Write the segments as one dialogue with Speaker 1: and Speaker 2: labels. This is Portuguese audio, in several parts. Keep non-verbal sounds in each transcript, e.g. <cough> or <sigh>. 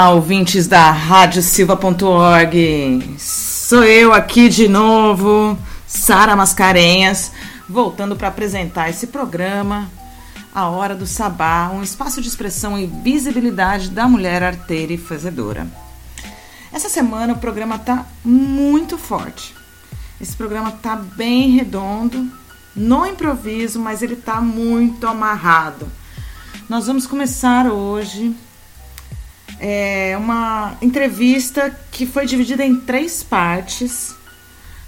Speaker 1: Olá, ouvintes da radiosilva.org. Sou eu aqui de novo, Sara Mascarenhas, voltando para apresentar esse programa, A Hora do Sabá, um espaço de expressão e visibilidade da mulher arteira e fazedora. Essa semana o programa tá muito forte. Esse programa tá bem redondo, no improviso, mas ele tá muito amarrado. Nós vamos começar hoje é uma entrevista que foi dividida em três partes,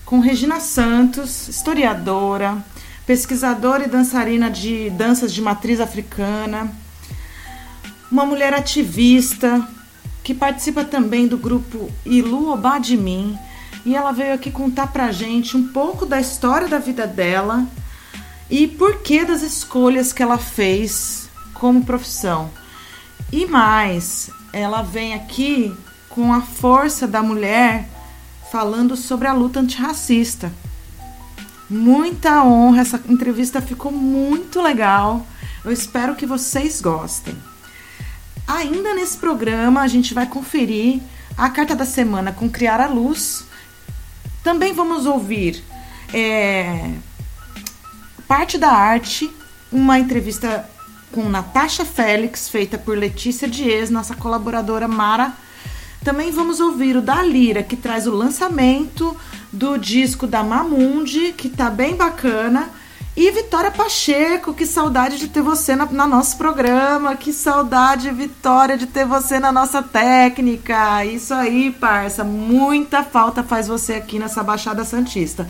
Speaker 1: com Regina Santos, historiadora, pesquisadora e dançarina de danças de matriz africana, uma mulher ativista que participa também do grupo Ilu Obadimin, e ela veio aqui contar pra gente um pouco da história da vida dela e por que das escolhas que ela fez como profissão. E mais, ela vem aqui com a força da mulher falando sobre a luta antirracista. Muita honra, essa entrevista ficou muito legal. Eu espero que vocês gostem. Ainda nesse programa, a gente vai conferir a carta da semana com Criar a Luz. Também vamos ouvir é, parte da arte, uma entrevista com Natasha Félix, feita por Letícia Dias, nossa colaboradora Mara. Também vamos ouvir o da Lira, que traz o lançamento do disco da Mamundi, que tá bem bacana. E Vitória Pacheco, que saudade de ter você na, na nosso programa, que saudade, Vitória, de ter você na nossa técnica. Isso aí, parça, muita falta faz você aqui nessa Baixada Santista.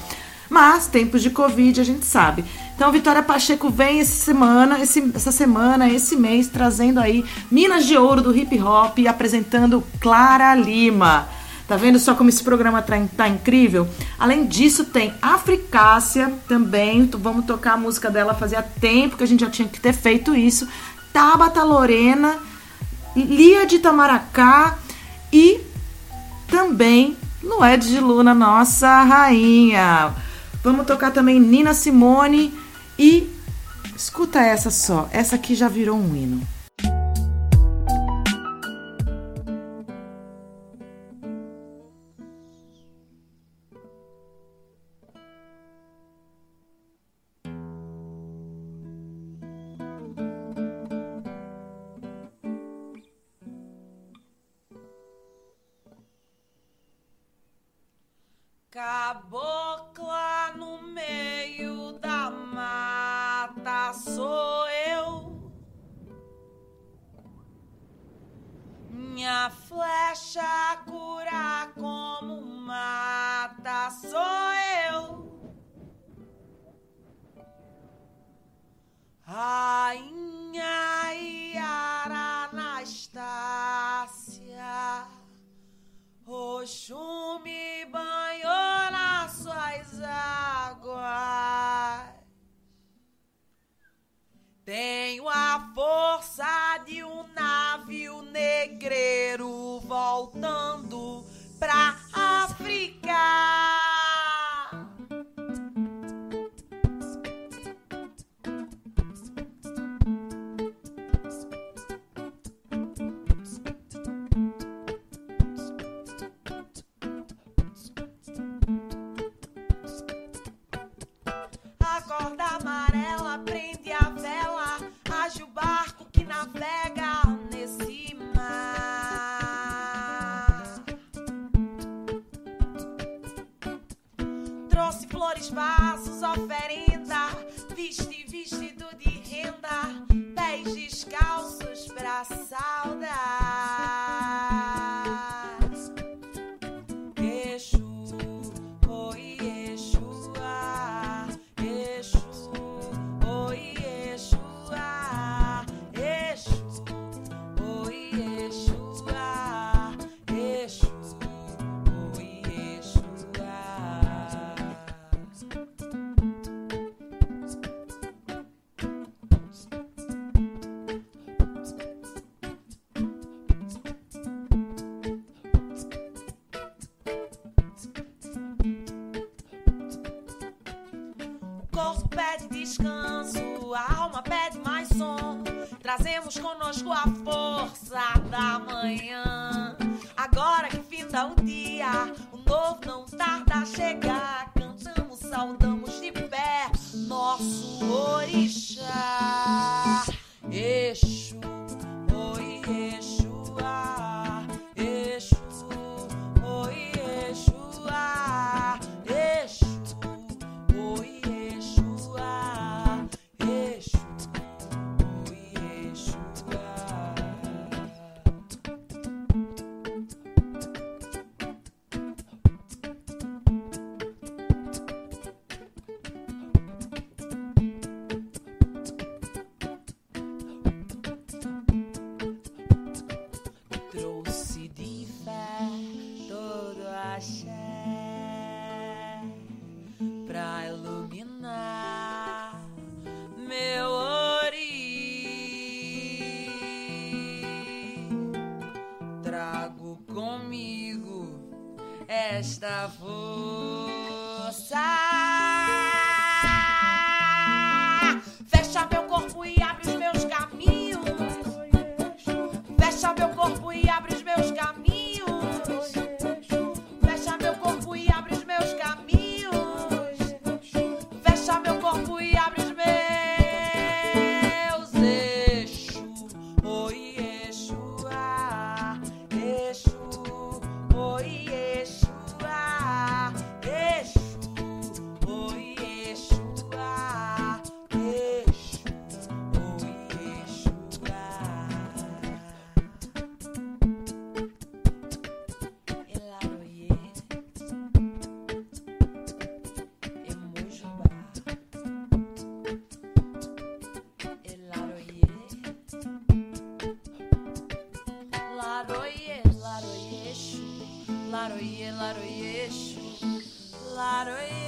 Speaker 1: Mas tempos de Covid a gente sabe. Então Vitória Pacheco vem essa semana, esse, essa semana, esse mês, trazendo aí Minas de Ouro do hip hop e apresentando Clara Lima. Tá vendo só como esse programa tá, tá incrível? Além disso, tem Africácia também. Vamos tocar a música dela. Fazia tempo que a gente já tinha que ter feito isso. Tabata Lorena, Lia de Itamaracá e também Lued de Luna, nossa rainha. Vamos tocar também Nina Simone e escuta essa só. Essa aqui já virou um hino.
Speaker 2: Minha flecha cura como mata sou eu. Rainha Yara Anastácia. Oxum Exu,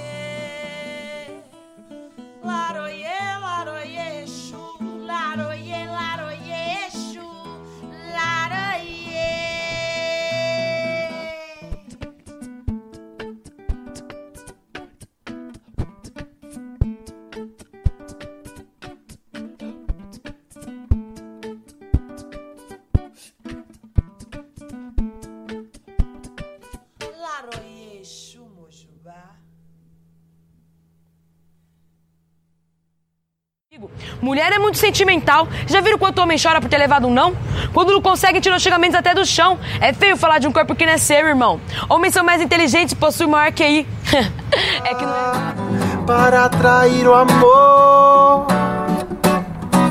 Speaker 3: muito sentimental. Já viram quanto homem chora por ter levado um não? Quando não consegue, tira os xingamentos até do chão. É feio falar de um corpo que não é seu, irmão. Homens são mais inteligentes e possuem maior QI. <laughs> é que não é.
Speaker 4: para atrair o amor,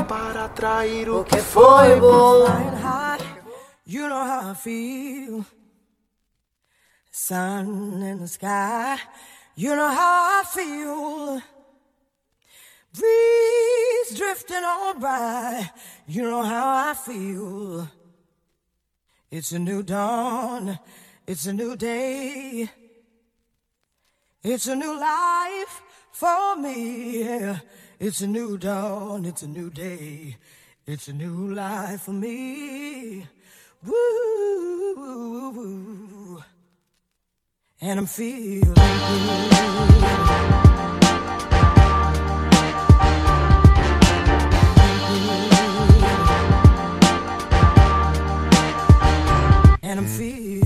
Speaker 4: para atrair o que foi bom.
Speaker 5: You know how I feel. Sun in the sky. You know how I feel. Breeze drifting on by. You know how I feel. It's a new dawn. It's a new day. It's a new life for me. It's a new dawn. It's a new day. It's a new life for me. Woo. And I'm feeling good.
Speaker 6: We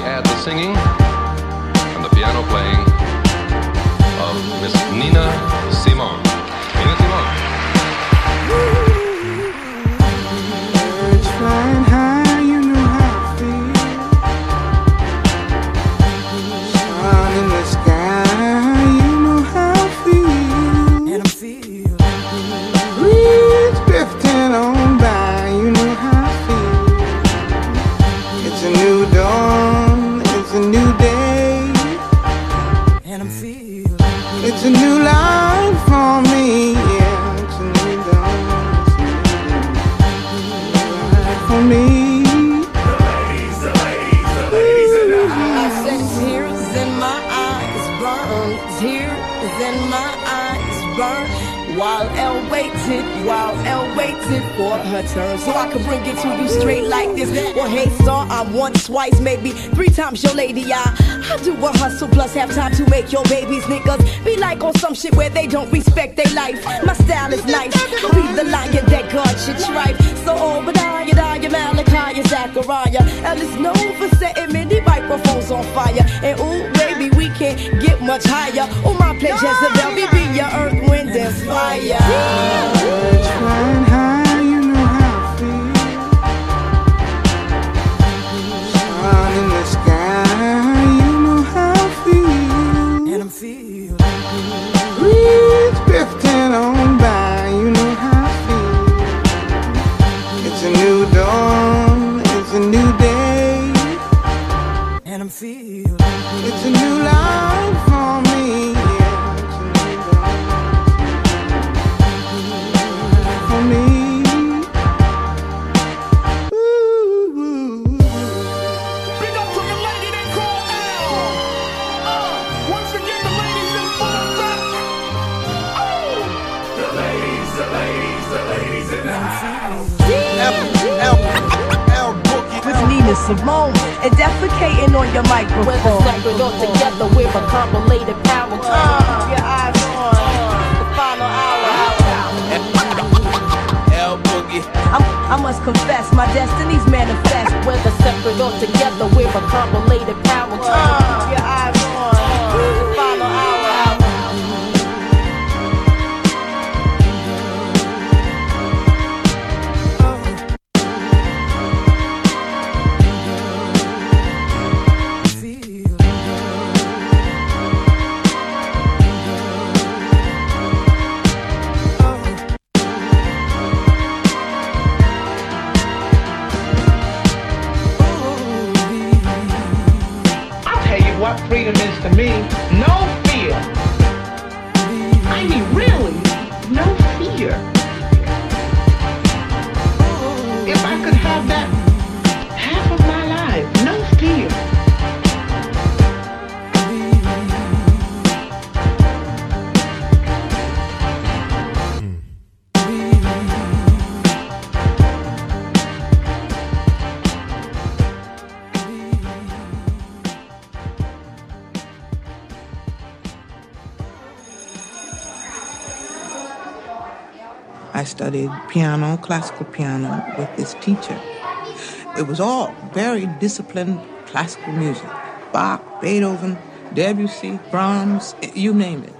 Speaker 6: add the singing
Speaker 4: For
Speaker 7: her turn. So I can bring it to you straight like this. Well, hey, sir, I'm once, twice, maybe three times your lady. I, I do a hustle plus have time to make your babies niggas be like on some shit where they don't respect their life. My style is nice. I'll be the lion that God should strive. So Obadiah, Daya, Malachi, Zachariah. L is known for setting many microphones on fire. And ooh, baby, we can't get much higher. On my place, Jezebel, we be your earth, wind, and fire.
Speaker 8: feel
Speaker 7: With Nina Simone and defecating on your
Speaker 2: With a
Speaker 7: microphone.
Speaker 2: separate all together with a compilated power.
Speaker 7: Uh, your eyes on the final hour. I'm, I must confess, my destiny's manifest.
Speaker 2: With a separate all together with a compilated power.
Speaker 7: Uh, your eyes on the final hour.
Speaker 9: Studied piano, classical piano, with this teacher. It was all very disciplined classical music Bach, Beethoven, Debussy, Brahms, you name it.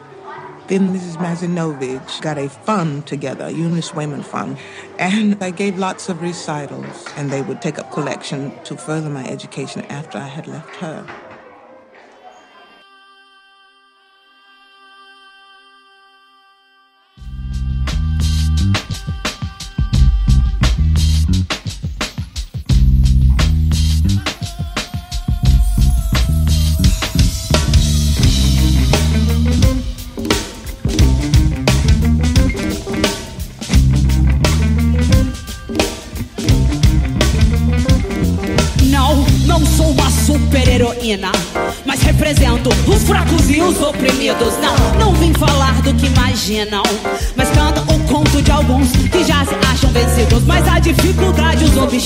Speaker 9: Then Mrs. Mazinovich got a fund together, a Eunice Wayman fund, and I gave lots of recitals, and they would take up collection to further my education after I had left her.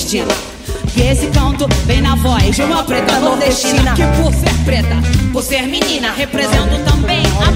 Speaker 10: Obstina. E esse canto vem na voz de uma preta nordestina que por ser preta, por ser menina, represento também a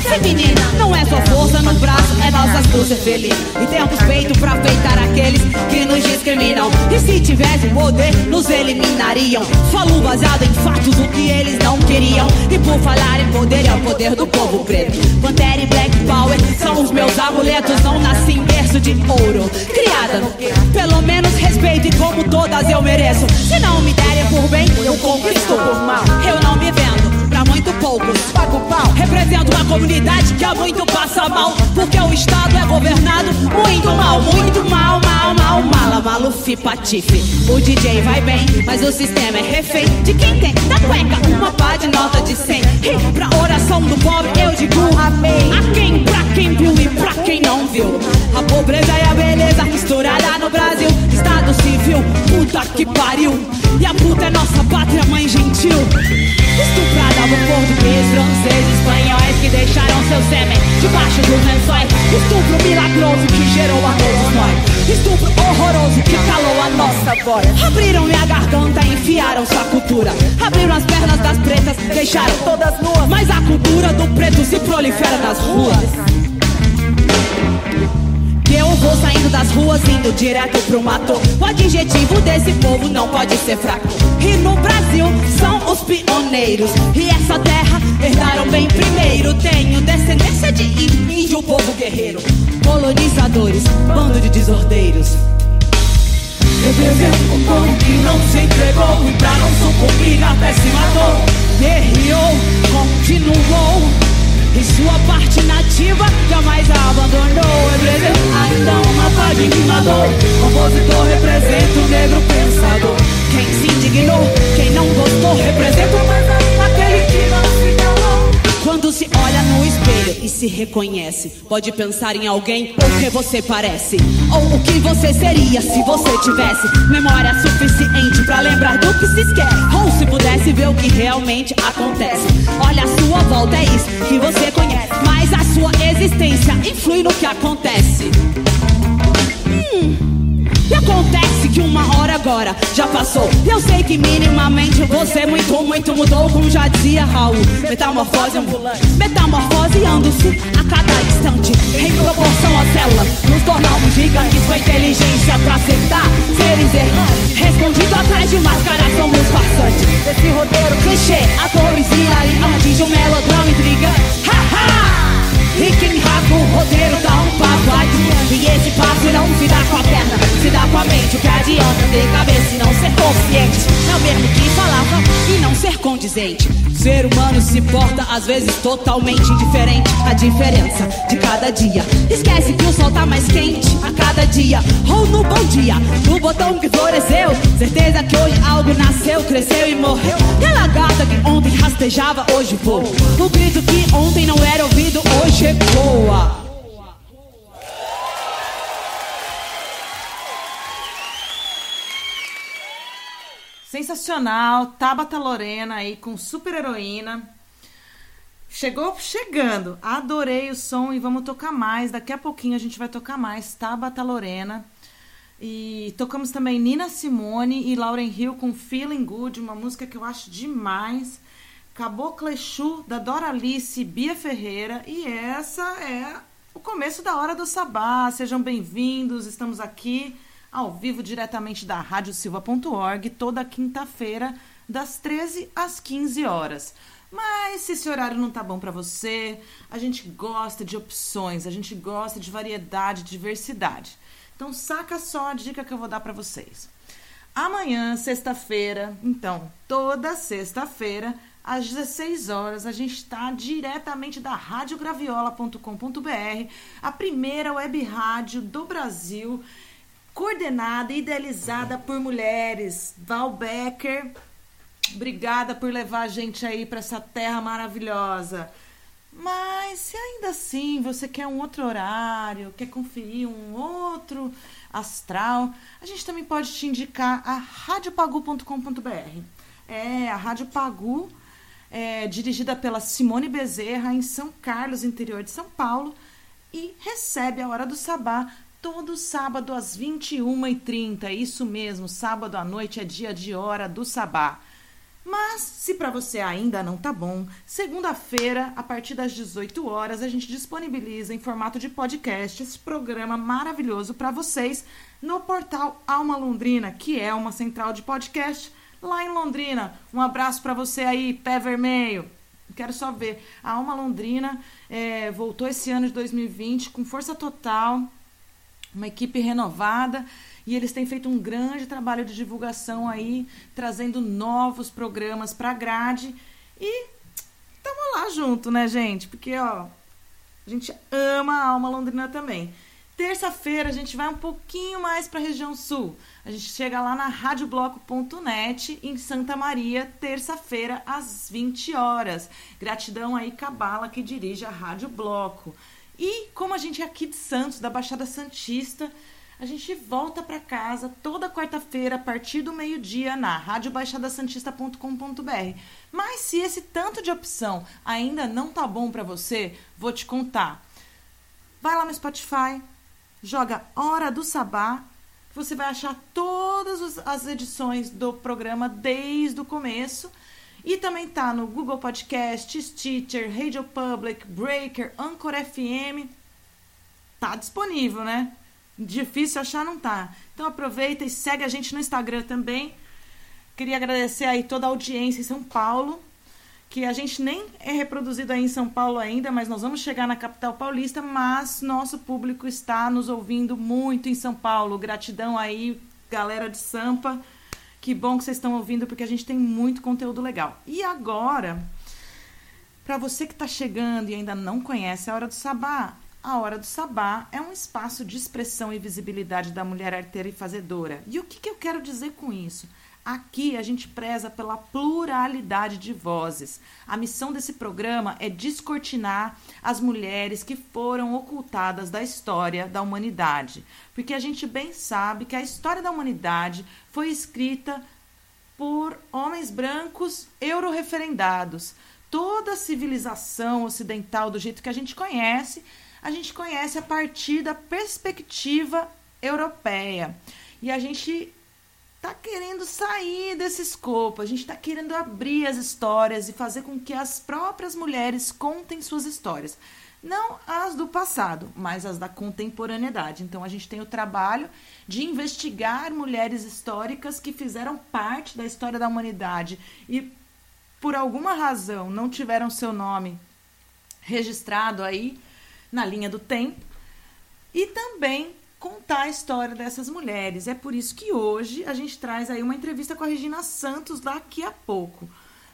Speaker 10: feminina. Não é só força no braço, é nossas cruzes feliz. E temos peito pra peitar aqueles que nos discriminam. E se tivesse poder, nos eliminariam. Falo baseado em fatos, o que eles não queriam. E por falar em poder, é o poder do povo preto. Pantera e Black Power são os meus amuletos. Não nasci em berço de ouro. Criada no quê? Pelo menos respeito e como todas eu mereço. Se não me derem por bem, eu conquisto por mal. Eu não me vendo muito poucos. Pago pau. Represento uma comunidade que há muito passa mal. Porque o Estado é governado muito mal, muito mal, mal, mal. Mala, malufi, patife. O DJ vai bem, mas o sistema é refém de quem tem da cueca uma pá de nota de 100. E pra oração do pobre eu digo amém. A quem, pra quem viu e pra quem não viu. A pobreza e a beleza misturada no Brasil. Estado civil, puta que pariu. E a puta é nossa pátria, mãe gentil. Estuprada por português, francês, espanhóis que deixaram seu sêmen debaixo dos lençóis. Estupro milagroso que gerou a todos nós. Estupro horroroso que calou a nossa voz. Abriram minha garganta e enfiaram sua cultura. Abriram as pernas das pretas, deixaram todas nuas. Mas a cultura do preto se prolifera nas ruas. Eu vou saindo das ruas, indo direto pro mato. O adjetivo desse povo não pode ser fraco. E no Brasil são os pioneiros. E essa terra herdaram bem primeiro. Tenho descendência de índio, povo guerreiro. Colonizadores, bando de desordeiros. Represento um povo que não se entregou E pra não sucumbir até se matou Guerreou, continuou E sua parte nativa jamais a abandonou. Represento ainda uma de rimador Compositor representa o negro pensador. Quem se indignou, quem não gostou Representa mais espelho e se reconhece, pode pensar em alguém ou que você parece, ou o que você seria se você tivesse memória suficiente pra lembrar do que se esquece, ou se pudesse ver o que realmente acontece. Olha a sua volta, é isso que você conhece, mas a sua existência influi no que acontece. E acontece que uma hora agora já passou. Eu sei que minimamente você muito, muito mudou, como já dizia Raul. Metamorfose ambulante, metamorfoseando-se a cada instante. Em proporção à célula, nos tornamos gigantes com inteligência pra acertar. Seres errantes, respondido atrás de máscaras, somos farsantes. Esse roteiro clichê, atores e atinge um melodrama intrigante. Ha ha! O roteiro dá um E esse passo não se dá com a perna, se dá com a mente O que adianta ter cabeça e não ser consciente? É o mesmo que falava e não ser condizente. Ser humano se porta às vezes totalmente indiferente. A diferença de cada dia. Esquece que o sol tá mais quente a cada dia. Ou no bom dia, no botão que floresceu. Certeza que hoje algo nasceu, cresceu e morreu. E a lagarta que ontem rastejava hoje voa. O grito que ontem não era ouvido hoje ecoa
Speaker 1: Sensacional, Tabata Lorena aí com super heroína. Chegou chegando. Adorei o som e vamos tocar mais. Daqui a pouquinho a gente vai tocar mais Tabata Lorena. E tocamos também Nina Simone e Lauren Hill com Feeling Good, uma música que eu acho demais. Caboclo Exu, da Doralice Bia Ferreira. E essa é o começo da Hora do Sabá. Sejam bem-vindos, estamos aqui ao vivo diretamente da radiosilva.org, toda quinta-feira, das 13 às 15 horas. Mas se esse horário não tá bom para você, a gente gosta de opções, a gente gosta de variedade, diversidade. Então saca só a dica que eu vou dar para vocês. Amanhã, sexta-feira, então, toda sexta-feira, às 16 horas, a gente está diretamente da radiograviola.com.br, a primeira web rádio do Brasil, coordenada e idealizada por mulheres. Val Becker, obrigada por levar a gente aí para essa terra maravilhosa. Mas se ainda assim você quer um outro horário, quer conferir um outro astral, a gente também pode te indicar a radiopagu.com.br. É, a Rádio Pagu é dirigida pela Simone Bezerra em São Carlos, interior de São Paulo, e recebe a Hora do Sabá todo sábado às 21h30. Isso mesmo, sábado à noite é dia de Hora do Sabá. Mas, se para você ainda não tá bom, segunda-feira, a partir das 18 horas, a gente disponibiliza em formato de podcast esse programa maravilhoso para vocês no portal Alma Londrina, que é uma central de podcast lá em Londrina. Um abraço para você aí, pé vermelho. Quero só ver. A Alma Londrina é, voltou esse ano de 2020 com força total, uma equipe renovada e eles têm feito um grande trabalho de divulgação aí, trazendo novos programas para a grade e estamos lá junto, né, gente? Porque ó, a gente ama a Alma Londrina também. Terça-feira a gente vai um pouquinho mais para a região sul. A gente chega lá na radiobloco.net em Santa Maria, terça-feira às 20 horas. Gratidão aí Cabala que dirige a Rádio Bloco. E como a gente é aqui de Santos, da Baixada Santista, a gente volta para casa toda quarta-feira a partir do meio-dia na radiobaixadasantista.com.br. Mas se esse tanto de opção ainda não tá bom para você, vou te contar. vai lá no Spotify, joga Hora do Sabá, você vai achar todas as edições do programa desde o começo. E também tá no Google Podcast, Stitcher, Radio Public, Breaker, Anchor FM. Tá disponível, né? Difícil achar, não tá. Então aproveita e segue a gente no Instagram também. Queria agradecer aí toda a audiência em São Paulo, que a gente nem é reproduzido aí em São Paulo ainda, mas nós vamos chegar na capital paulista, mas nosso público está nos ouvindo muito em São Paulo. Gratidão aí, galera de Sampa. Que bom que vocês estão ouvindo, porque a gente tem muito conteúdo legal. E agora, para você que está chegando e ainda não conhece a Hora do Sabá, a Hora do Sabá é um espaço de expressão e visibilidade da mulher arteira e fazedora. E o que, que eu quero dizer com isso? Aqui a gente preza pela pluralidade de vozes. A missão desse programa é descortinar as mulheres que foram ocultadas da história da humanidade. Porque a gente bem sabe que a história da humanidade foi escrita por homens brancos euroreferendados. Toda a civilização ocidental, do jeito que a gente conhece, a gente conhece a partir da perspectiva europeia. E a gente tá querendo sair desse escopo, a gente tá querendo abrir as histórias e fazer com que as próprias mulheres contem suas histórias. Não as do passado, mas as da contemporaneidade. Então a gente tem o trabalho de investigar mulheres históricas que fizeram parte da história da humanidade e por alguma razão não tiveram seu nome registrado aí na linha do tempo e também contar a história dessas mulheres. É por isso que hoje a gente traz aí uma entrevista com a Regina Santos daqui a pouco.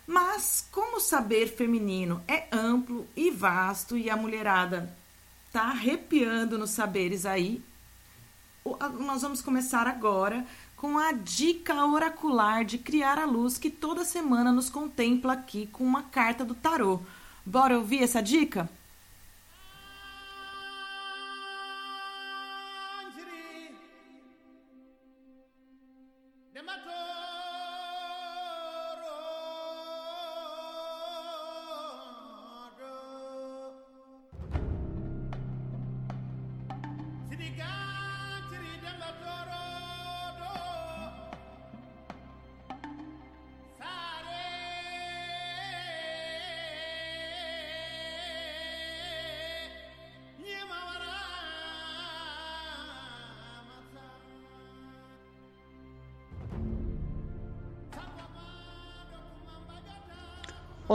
Speaker 1: Mas como o saber feminino é amplo e vasto e a mulherada tá arrepiando nos saberes aí, nós vamos começar agora com a dica oracular de criar a luz que toda semana nos contempla aqui com uma carta do tarô. Bora ouvir essa dica?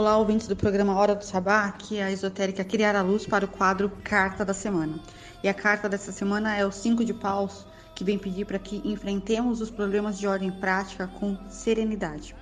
Speaker 11: Olá, ouvintes do programa Hora do Sabá, aqui é a esotérica Criar a Luz para o quadro Carta da Semana. E a carta dessa semana é o Cinco de Paus, que vem pedir para que enfrentemos os problemas de ordem prática com serenidade.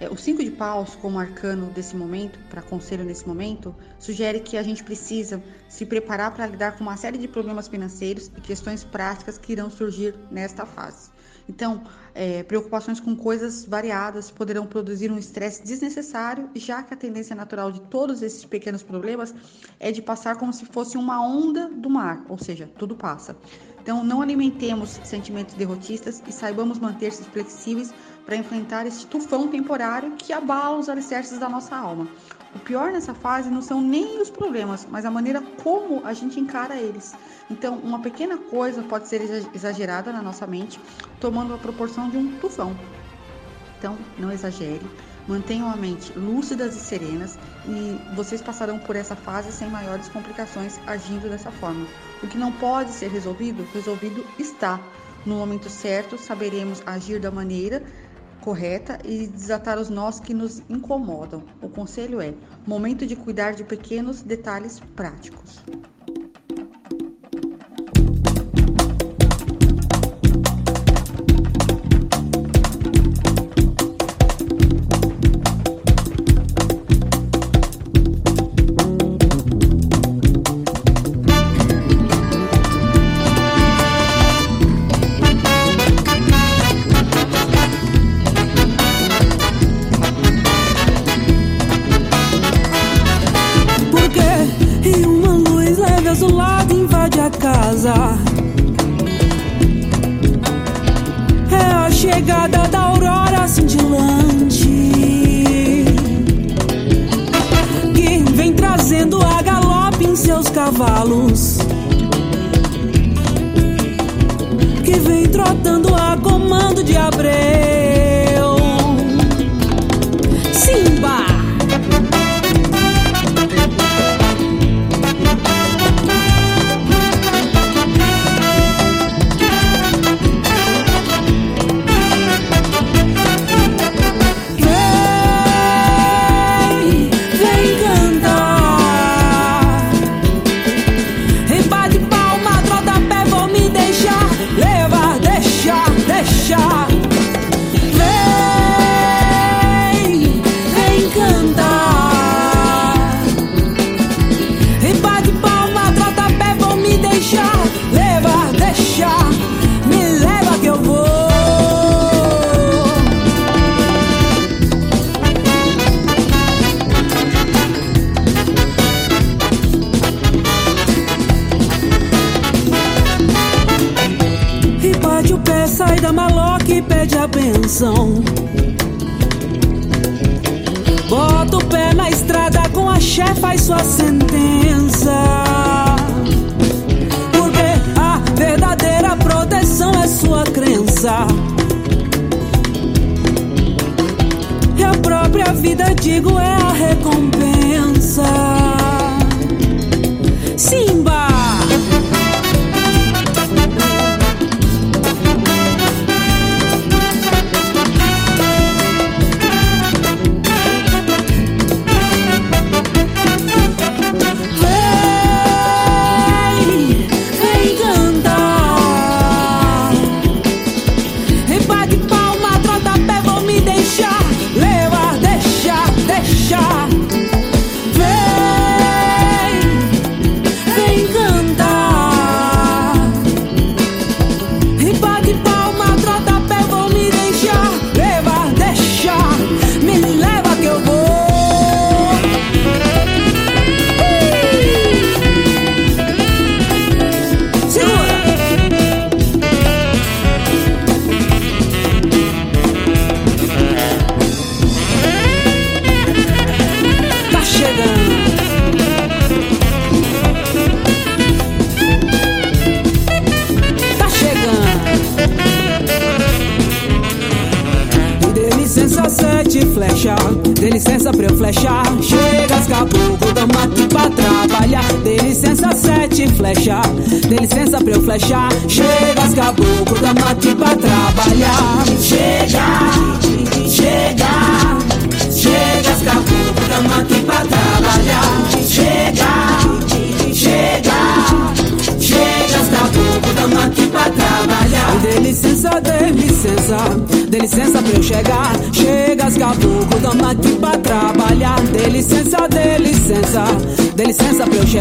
Speaker 11: É, o Cinco de Paus, como arcano desse momento, para conselho nesse momento, sugere que a gente precisa se preparar para lidar com uma série de problemas financeiros e questões práticas que irão surgir nesta fase. Então, é, preocupações com coisas variadas poderão produzir um estresse desnecessário, já que a tendência natural de todos esses pequenos problemas é de passar como se fosse uma onda do mar, ou seja, tudo passa. Então, não alimentemos sentimentos derrotistas e saibamos manter-se flexíveis para enfrentar este tufão temporário que abala os alicerces da nossa alma. O pior nessa fase não são nem os problemas, mas a maneira como a gente encara eles. Então, uma pequena coisa pode ser exa- exagerada na nossa mente, tomando a proporção de um tufão. Então, não exagere, mantenham a mente lúcidas e serenas e vocês passarão por essa fase sem maiores complicações agindo dessa forma. O que não pode ser resolvido, resolvido está. No momento certo, saberemos agir da maneira correta e desatar os nós que nos incomodam. O conselho é: momento de cuidar de pequenos detalhes práticos.
Speaker 12: A
Speaker 13: vida, digo, é a recompensa. Simba!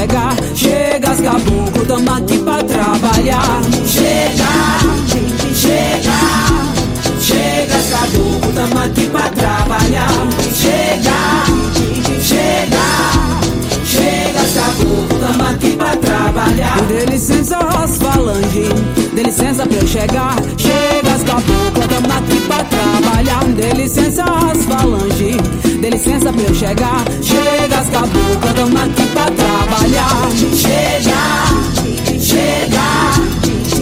Speaker 13: Chega as caboclo, tamo aqui pra trabalhar. Chega, chega, chega as caboclo, tamo aqui pra trabalhar. Chega, chega, chega as caboclo, tamo aqui pra trabalhar. Dê licença as falange, dê licença pra eu chegar. Chega as caboclo, tamo aqui pra trabalhar. Dê licença as falange, dê licença pra eu chegar. Chega as caboclo, tamo aqui pra trabalhar. Chega, chega,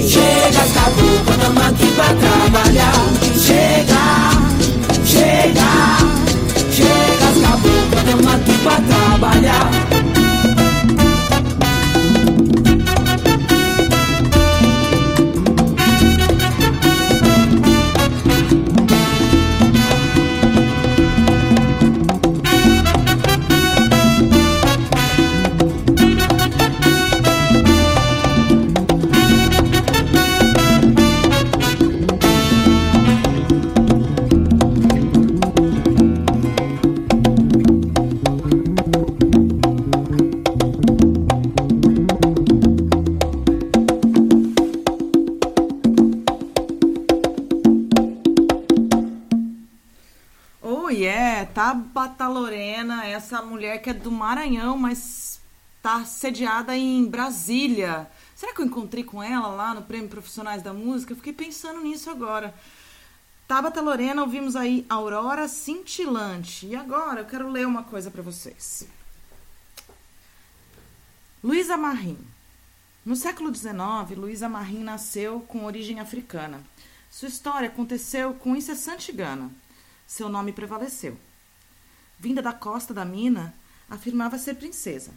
Speaker 13: chega as caboclo, tamo aqui pra trabalhar. Chega, chega, chega as caboclo, tamo aqui pra trabalhar.
Speaker 1: Tabata Lorena, essa mulher que é do Maranhão, mas tá sediada em Brasília. Será que eu encontrei com ela lá no Prêmio Profissionais da Música? Eu fiquei pensando nisso agora. Tabata Lorena, ouvimos aí Aurora Cintilante. E agora eu quero ler uma coisa para vocês. Luísa Marim. No século XIX, Luísa Marim nasceu com origem africana. Sua história aconteceu com incessante gana. Seu nome prevaleceu. Vinda da costa da mina, afirmava ser princesa,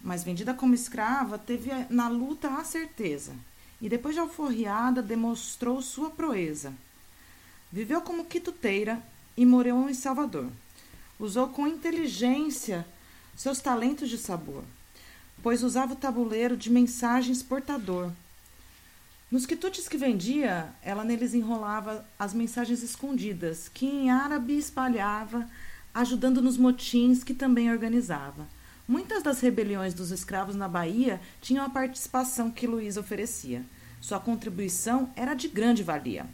Speaker 1: mas vendida como escrava, teve na luta a certeza, e depois de alforriada, demonstrou sua proeza. Viveu como quituteira e morreu em Salvador. Usou com inteligência seus talentos de sabor, pois usava o tabuleiro de mensagens portador. Nos quitutes que vendia, ela neles enrolava as mensagens escondidas, que em árabe espalhava, ajudando nos motins que também organizava. Muitas das rebeliões dos escravos na Bahia tinham a participação que Luiz oferecia. Sua contribuição era de grande valia.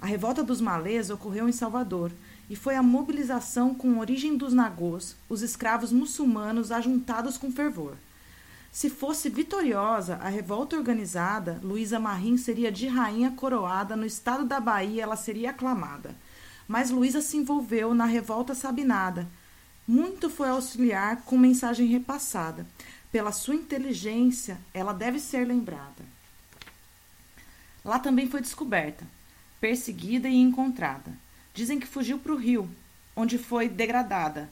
Speaker 1: A revolta dos malês ocorreu em Salvador e foi a mobilização com origem dos nagôs, os escravos muçulmanos ajuntados com fervor. Se fosse vitoriosa a revolta organizada, Luísa Marim seria de rainha coroada no estado da Bahia, ela seria aclamada. Mas Luísa se envolveu na revolta sabinada. Muito foi auxiliar com mensagem repassada. Pela sua inteligência, ela deve ser lembrada. Lá também foi descoberta, perseguida e encontrada. Dizem que fugiu para o Rio, onde foi degradada,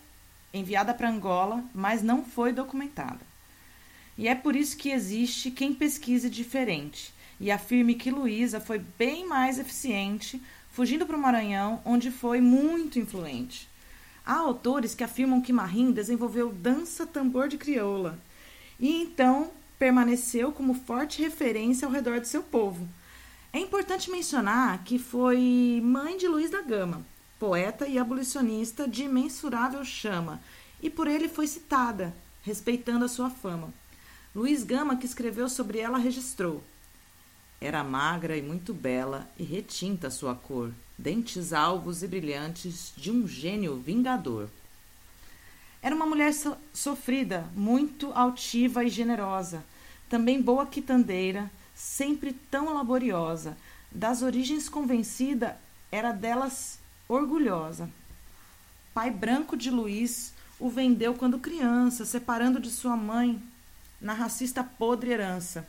Speaker 1: enviada para Angola, mas não foi documentada. E é por isso que existe quem pesquise diferente e afirme que Luísa foi bem mais eficiente fugindo para o Maranhão, onde foi muito influente. Há autores que afirmam que Marim desenvolveu dança tambor de crioula e então permaneceu como forte referência ao redor de seu povo. É importante mencionar que foi mãe de Luiz da Gama, poeta e abolicionista de imensurável chama, e por ele foi citada, respeitando a sua fama. Luiz Gama, que escreveu sobre ela, registrou: Era magra e muito bela, e retinta sua cor, dentes alvos e brilhantes de um gênio vingador. Era uma mulher so sofrida, muito altiva e generosa, também boa quitandeira, sempre tão laboriosa. Das origens convencida, era delas orgulhosa. Pai branco de Luiz o vendeu quando criança, separando de sua mãe na racista podre herança,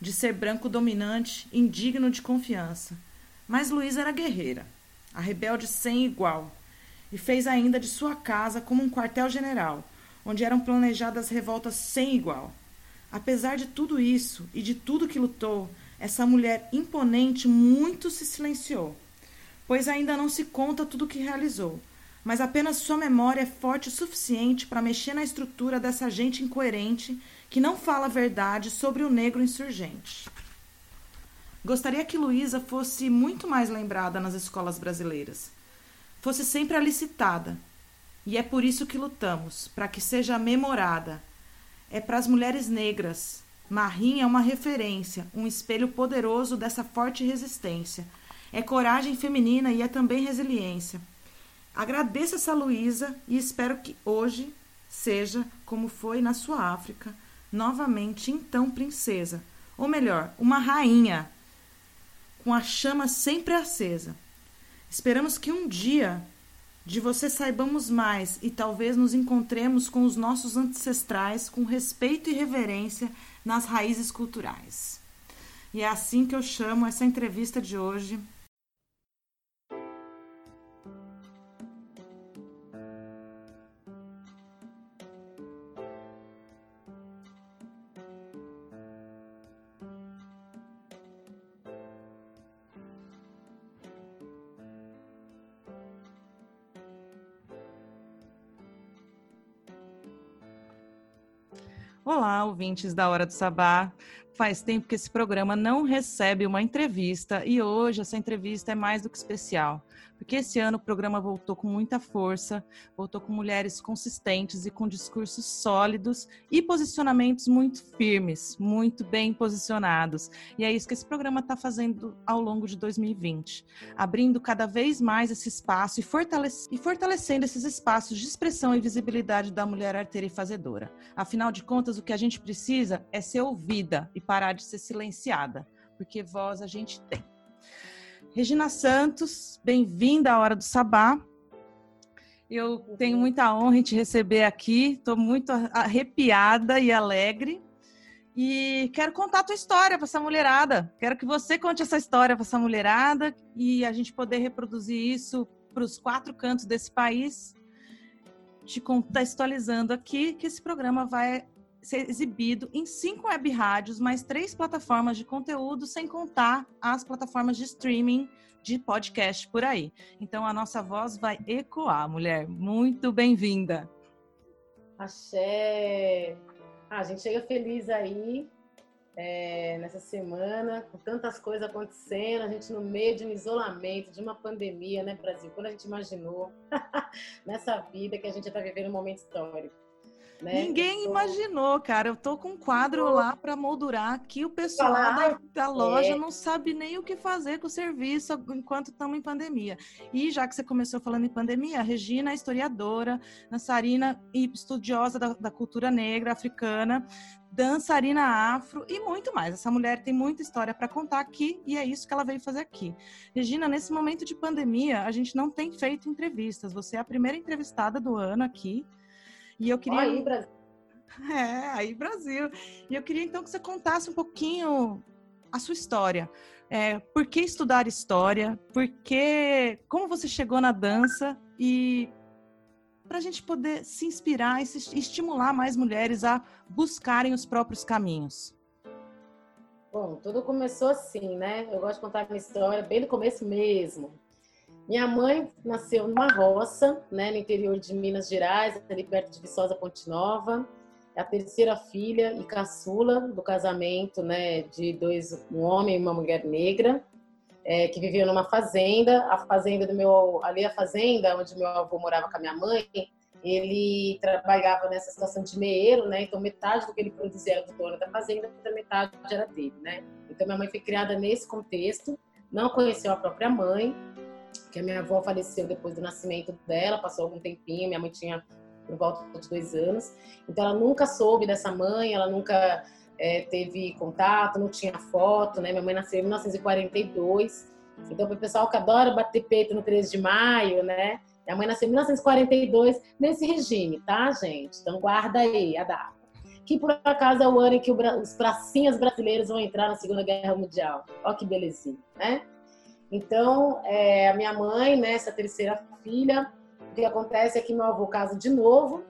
Speaker 1: de ser branco dominante, indigno de confiança. Mas Luísa era guerreira, a rebelde sem igual, e fez ainda de sua casa como um quartel-general, onde eram planejadas revoltas sem igual. Apesar de tudo isso e de tudo que lutou, essa mulher imponente muito se silenciou, pois ainda não se conta tudo o que realizou, mas apenas sua memória é forte o suficiente para mexer na estrutura dessa gente incoerente que não fala a verdade sobre o negro insurgente. Gostaria que Luísa fosse muito mais lembrada nas escolas brasileiras, fosse sempre alicitada, e é por isso que lutamos, para que seja memorada. É para as mulheres negras. Marim é uma referência, um espelho poderoso dessa forte resistência. É coragem feminina e é também resiliência. Agradeço essa Luísa e espero que hoje seja como foi na sua África, novamente então princesa, ou melhor, uma rainha, com a chama sempre acesa. Esperamos que um dia de você saibamos mais e talvez nos encontremos com os nossos ancestrais com respeito e reverência nas raízes culturais. E é assim que eu chamo essa entrevista de hoje Olá, ouvintes da Hora do Sabá. Faz tempo que esse programa não recebe uma entrevista e hoje essa entrevista é mais do que especial, porque esse ano o programa voltou com muita força, voltou com mulheres consistentes e com discursos sólidos e posicionamentos muito firmes, muito bem posicionados. E é isso que esse programa está fazendo ao longo de 2020, abrindo cada vez mais esse espaço e, fortalece e fortalecendo esses espaços de expressão e visibilidade da mulher arteira e fazedora. Afinal de contas, o que a gente precisa é ser ouvida e parar de ser silenciada, porque voz a gente tem. Regina Santos, bem-vinda à Hora do Sabá. Eu tenho muita honra em te receber aqui, estou muito arrepiada e alegre. E quero contar a tua história para essa mulherada. Quero que você conte essa história para essa mulherada e a gente poder reproduzir isso para os quatro cantos desse país, te contextualizando aqui que esse programa vai ser exibido em cinco web rádios, mais três plataformas de conteúdo, sem contar as plataformas de streaming de podcast por aí. Então a nossa voz vai ecoar, mulher. Muito bem-vinda.
Speaker 14: Axé! Ah, a gente chega feliz aí é, nessa semana, com tantas coisas acontecendo, a gente no meio de um isolamento, de uma pandemia, né, Brasil? Quando a gente imaginou <laughs> nessa vida que a gente está vivendo um momento histórico. Né?
Speaker 1: Ninguém imaginou, cara. Eu tô com um quadro lá para moldurar que o pessoal da, da loja
Speaker 14: é.
Speaker 1: não sabe nem o que fazer com o serviço enquanto estamos em pandemia. E já que você começou falando em pandemia, a Regina é historiadora, dançarina e estudiosa da, da cultura negra africana, dançarina afro e muito mais. Essa mulher tem muita história para contar aqui e é isso que ela veio fazer aqui. Regina, nesse momento de pandemia, a gente não tem feito entrevistas. Você é a primeira entrevistada do ano aqui. E eu queria.
Speaker 14: Aí, Brasil.
Speaker 1: É, aí, Brasil. E eu queria então que você contasse um pouquinho a sua história. É, por que estudar história? Por que, como você chegou na dança e para a gente poder se inspirar e se estimular mais mulheres a buscarem os próprios caminhos.
Speaker 14: Bom, tudo começou assim, né? Eu gosto de contar minha história bem do começo mesmo. Minha mãe nasceu numa roça, né, no interior de Minas Gerais, ali perto de Viçosa Ponte Nova. É a terceira filha e caçula do casamento, né, de dois, um homem e uma mulher negra, é, que viviam numa fazenda. A fazenda do meu, ali a fazenda onde meu avô morava com a minha mãe, ele trabalhava nessa situação de meeiro, né? Então metade do que ele produzia era do dono da fazenda, outra metade era dele, né? Então minha mãe foi criada nesse contexto, não conheceu a própria mãe, que a minha avó faleceu depois do nascimento dela, passou algum tempinho, minha mãe tinha por volta de dois anos, então ela nunca soube dessa mãe, ela nunca é, teve contato, não tinha foto, né? Minha mãe nasceu em 1942, então para o pessoal que adora bater peito no 13 de maio, né? Minha mãe nasceu em 1942 nesse regime, tá, gente? Então guarda aí a data. Que por acaso é o ano em que os pracinhas brasileiros vão entrar na Segunda Guerra Mundial. Olha que belezinha, né? Então, é, a minha mãe, né, essa terceira filha, o que acontece é que meu avô casa de novo,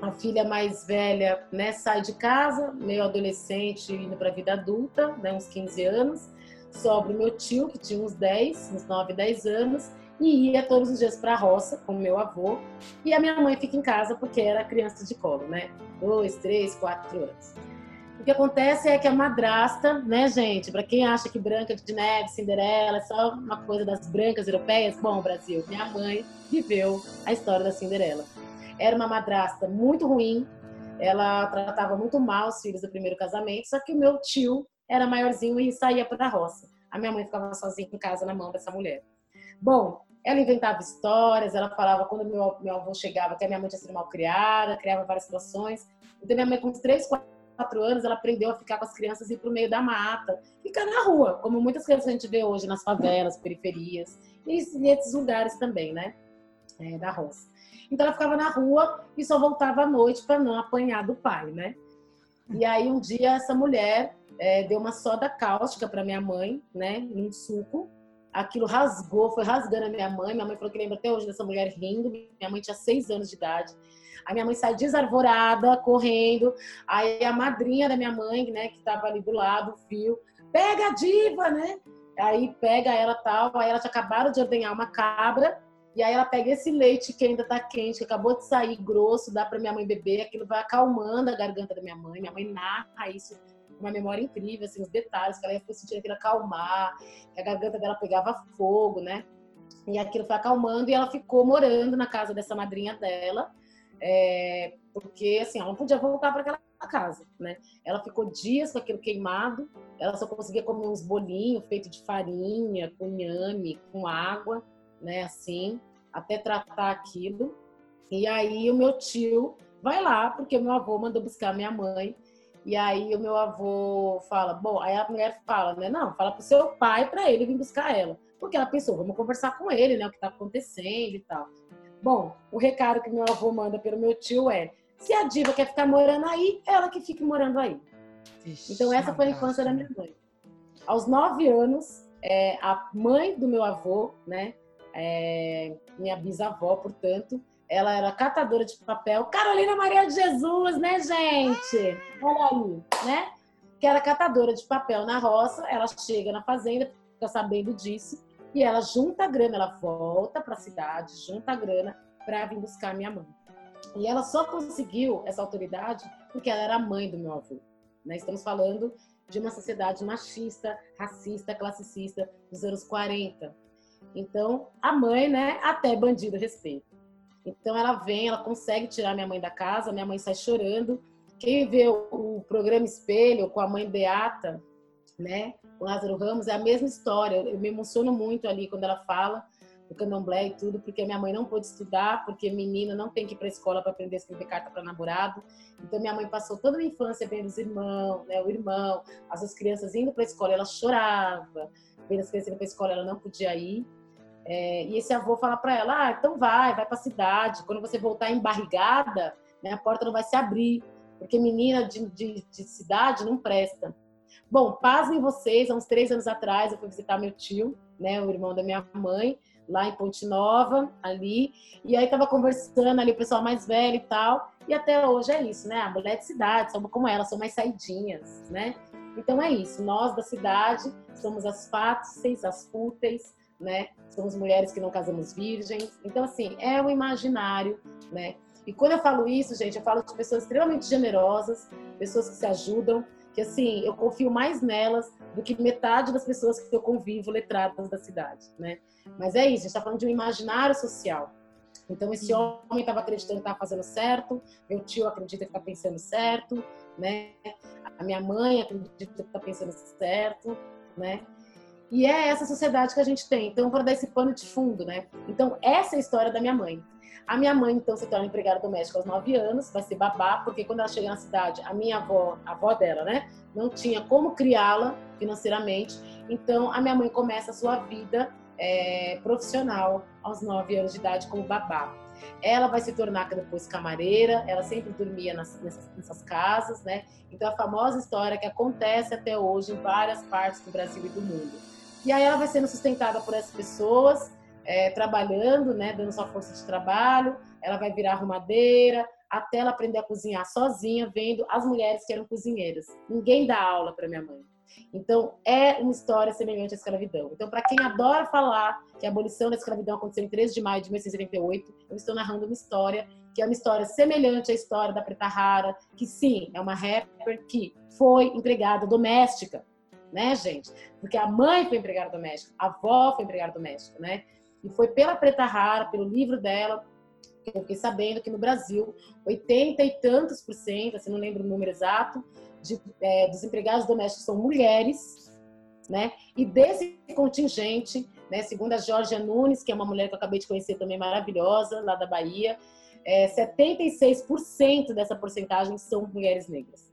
Speaker 14: a filha mais velha, né, sai de casa, meio adolescente, indo para a vida adulta, né, uns 15 anos, sobra o meu tio, que tinha uns 10, uns 9, 10 anos, e ia todos os dias para a roça com meu avô, e a minha mãe fica em casa porque era criança de colo, né, dois, três, quatro anos. O que acontece é que a madrasta, né, gente? Para quem acha que Branca de Neve, Cinderela é só uma coisa das brancas europeias, bom, Brasil, minha mãe viveu a história da Cinderela. Era uma madrasta muito ruim, ela tratava muito mal os filhos do primeiro casamento, só que o meu tio era maiorzinho e saía para a roça. A minha mãe ficava sozinha em casa na mão dessa mulher. Bom, ela inventava histórias, ela falava quando meu, meu avô chegava que a minha mãe tinha sido mal criada, criava várias situações. Então, minha mãe, com uns 3, 4 anos, ela aprendeu a ficar com as crianças e ir para o meio da mata, ficar na rua, como muitas crianças a gente vê hoje nas favelas, periferias, e nesses lugares também, né? É, da roça. Então, ela ficava na rua e só voltava à noite para não apanhar do pai, né? E aí, um dia, essa mulher é, deu uma soda cáustica para minha mãe, né? Num suco aquilo rasgou, foi rasgando a minha mãe. Minha mãe falou que lembra até hoje dessa mulher rindo. Minha mãe tinha seis anos de idade. A minha mãe sai desarvorada, correndo. Aí a madrinha da minha mãe, né, que estava ali do lado, o fio, pega a diva, né? Aí pega ela tal. Aí ela tinha acabado de ordenhar uma cabra. E aí ela pega esse leite que ainda tá quente, que acabou de sair grosso, dá para minha mãe beber. Aquilo vai acalmando a garganta da minha mãe. Minha mãe narra isso uma memória incrível, assim, os detalhes, que ela ia sentir aquilo acalmar, que a garganta dela pegava fogo, né? E aquilo foi acalmando e ela ficou morando na casa dessa madrinha dela, é, porque, assim, ela não podia voltar para aquela casa, né? Ela ficou dias com aquilo queimado, ela só conseguia comer uns bolinhos feitos de farinha, com nhame, com água, né, assim, até tratar aquilo. E aí o meu tio vai lá, porque meu avô mandou buscar minha mãe e aí o meu avô fala, bom, aí a mulher fala, né? Não, fala pro seu pai para ele vir buscar ela. Porque ela pensou, vamos conversar com ele, né? O que tá acontecendo e tal. Bom, o recado que meu avô manda pelo meu tio é: se a diva quer ficar morando aí, ela que fique morando aí. Então essa foi a infância da minha mãe. Aos nove anos, é, a mãe do meu avô, né, é, minha bisavó, portanto, ela era catadora de papel. Carolina Maria de Jesus, né, gente? Olha aí, né? Que era catadora de papel na roça. Ela chega na fazenda, fica sabendo disso, e ela junta a grana, ela volta para a cidade, junta a grana para vir buscar minha mãe. E ela só conseguiu essa autoridade porque ela era a mãe do meu avô. Né? Estamos falando de uma sociedade machista, racista, classicista dos anos 40. Então, a mãe, né, até bandido respeita. Então, ela vem, ela consegue tirar minha mãe da casa, minha mãe sai chorando. Quem vê o programa Espelho com a mãe Beata, né, com Lázaro Ramos, é a mesma história. Eu, me emociono muito ali quando ela fala do candomblé e tudo, porque minha mãe não pôde estudar, porque menina não tem que ir para escola para aprender a escrever carta para namorado. Então minha mãe passou toda a minha infância vendo os irmãos, né, o irmão, as duas crianças indo para a escola, ela chorava, vendo as crianças indo para a escola, ela não podia ir. É, e esse avô fala para ela: ah, então vai, vai para a cidade. Quando você voltar embarrigada, né, a porta não vai se abrir, porque menina de, de, de cidade não presta. Bom, pasmem vocês, há uns três anos atrás eu fui visitar meu tio, né, o irmão da minha mãe, lá em Ponte Nova, ali. E aí tava conversando ali, o pessoal mais velho e tal. E até hoje é isso, né? A mulher de cidade, somos como ela, são mais saidinhas, né? Então é isso, nós da cidade somos as fáceis, as fúteis, né? Somos mulheres que não casamos virgens. Então, assim, é o imaginário, né? E quando eu falo isso, gente, eu falo de pessoas extremamente generosas, pessoas que se ajudam, que assim, eu confio mais nelas do que metade das pessoas que eu convivo letradas da cidade, né? Mas é isso, a gente está falando de um imaginário social. Então, esse homem estava acreditando que estava fazendo certo, meu tio acredita que está pensando certo, né? A minha mãe acredita que está pensando certo, né? E é essa sociedade que a gente tem. Então, para dar esse pano de fundo, né? Então, essa é a história da minha mãe. A minha mãe, então, se torna empregada doméstica aos 9 anos, vai ser babá, porque quando ela chega na cidade, a minha avó, a avó dela, né, não tinha como criá-la financeiramente. Então, a minha mãe começa a sua vida é, profissional aos 9 anos de idade como babá. Ela vai se tornar depois camareira, ela sempre dormia nas, nessas, nessas, casas, né? Então, a famosa história que acontece até hoje em várias partes do Brasil e do mundo. E aí ela vai sendo sustentada por essas pessoas, é, trabalhando, né, dando sua força de trabalho, ela vai virar arrumadeira, até ela aprender a cozinhar sozinha, vendo as mulheres que eram cozinheiras. Ninguém dá aula para minha mãe. Então, é uma história semelhante à escravidão. Então, para quem adora falar que a abolição da escravidão aconteceu em 13 de maio de 1878, eu estou narrando uma história que é uma história semelhante à história da Preta Rara, que sim, é uma rapper que foi empregada doméstica, né, gente? Porque a mãe foi empregada doméstica, a avó foi empregada doméstica, né? E foi pela Preta Rara, pelo livro dela, que eu fiquei sabendo que no Brasil, 80 e tantos por cento, assim, não lembro o número exato, de, é, dos empregados domésticos são mulheres, né? E desse contingente, né, segundo a Georgia Nunes, que é uma mulher que eu acabei de conhecer também maravilhosa, lá da Bahia, é, 76% dessa porcentagem são mulheres negras.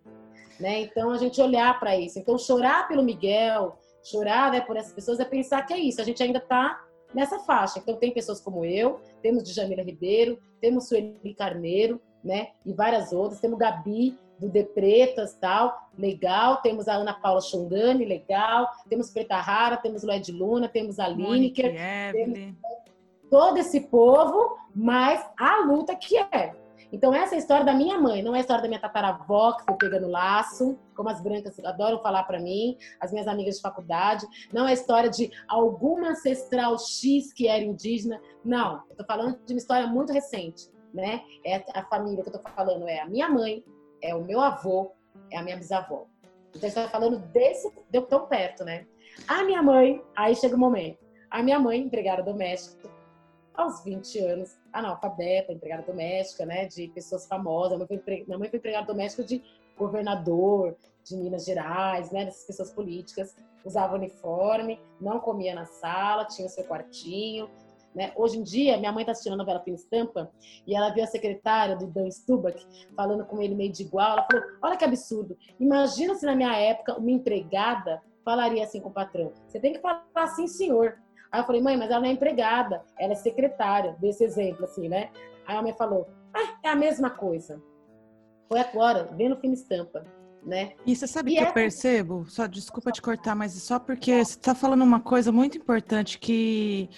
Speaker 14: Né? Então, a gente olhar para isso. Então, chorar pelo Miguel, chorar né, por essas pessoas, é pensar que é isso. A gente ainda está nessa faixa. Então, tem pessoas como eu, temos Djamila Ribeiro, temos Sueli Carneiro, né? E várias outras. Temos Gabi, do De Pretas, tal, legal. Temos a Ana Paula Xongani, legal. Temos Preta Rara, temos Lued Luna, temos a Lineker. Temos todo esse povo, mas a luta que é. Então, essa é a história da minha mãe, não é a história da minha tataravó, que foi pegando laço, como as brancas adoram falar para mim, as minhas amigas de faculdade. Não é a história de alguma ancestral X que era indígena. Não, eu tô falando de uma história muito recente, né? É a família que eu tô falando é a minha mãe, é o meu avô, é a minha bisavó. Então, você tá falando desse, deu tão perto, né? A minha mãe, aí chega o momento. A minha mãe, empregada doméstica, aos 20 anos, analfabeta, empregada doméstica, né, de pessoas famosas. Minha mãe foi, empregada doméstica de governador de Minas Gerais, né, dessas pessoas políticas. Usava uniforme, não comia na sala, tinha o seu quartinho. Né? Hoje em dia, minha mãe está assistindo a novela Fina Estampa e ela viu a secretária do Dan Stubach falando com ele meio de igual. Ela falou: Olha que absurdo, imagina se na minha época uma empregada falaria assim com o patrão: Você tem que falar assim, senhor. Aí eu falei, mãe, mas ela não é empregada, ela é secretária, desse exemplo, assim, né? Aí a mãe falou, ah, é a mesma coisa. Foi agora, vendo o filme Estampa. né?
Speaker 1: E você sabe
Speaker 14: E
Speaker 1: que eu
Speaker 14: essa-
Speaker 1: percebo? Só desculpa te cortar, mas só porque você está falando uma coisa muito importante que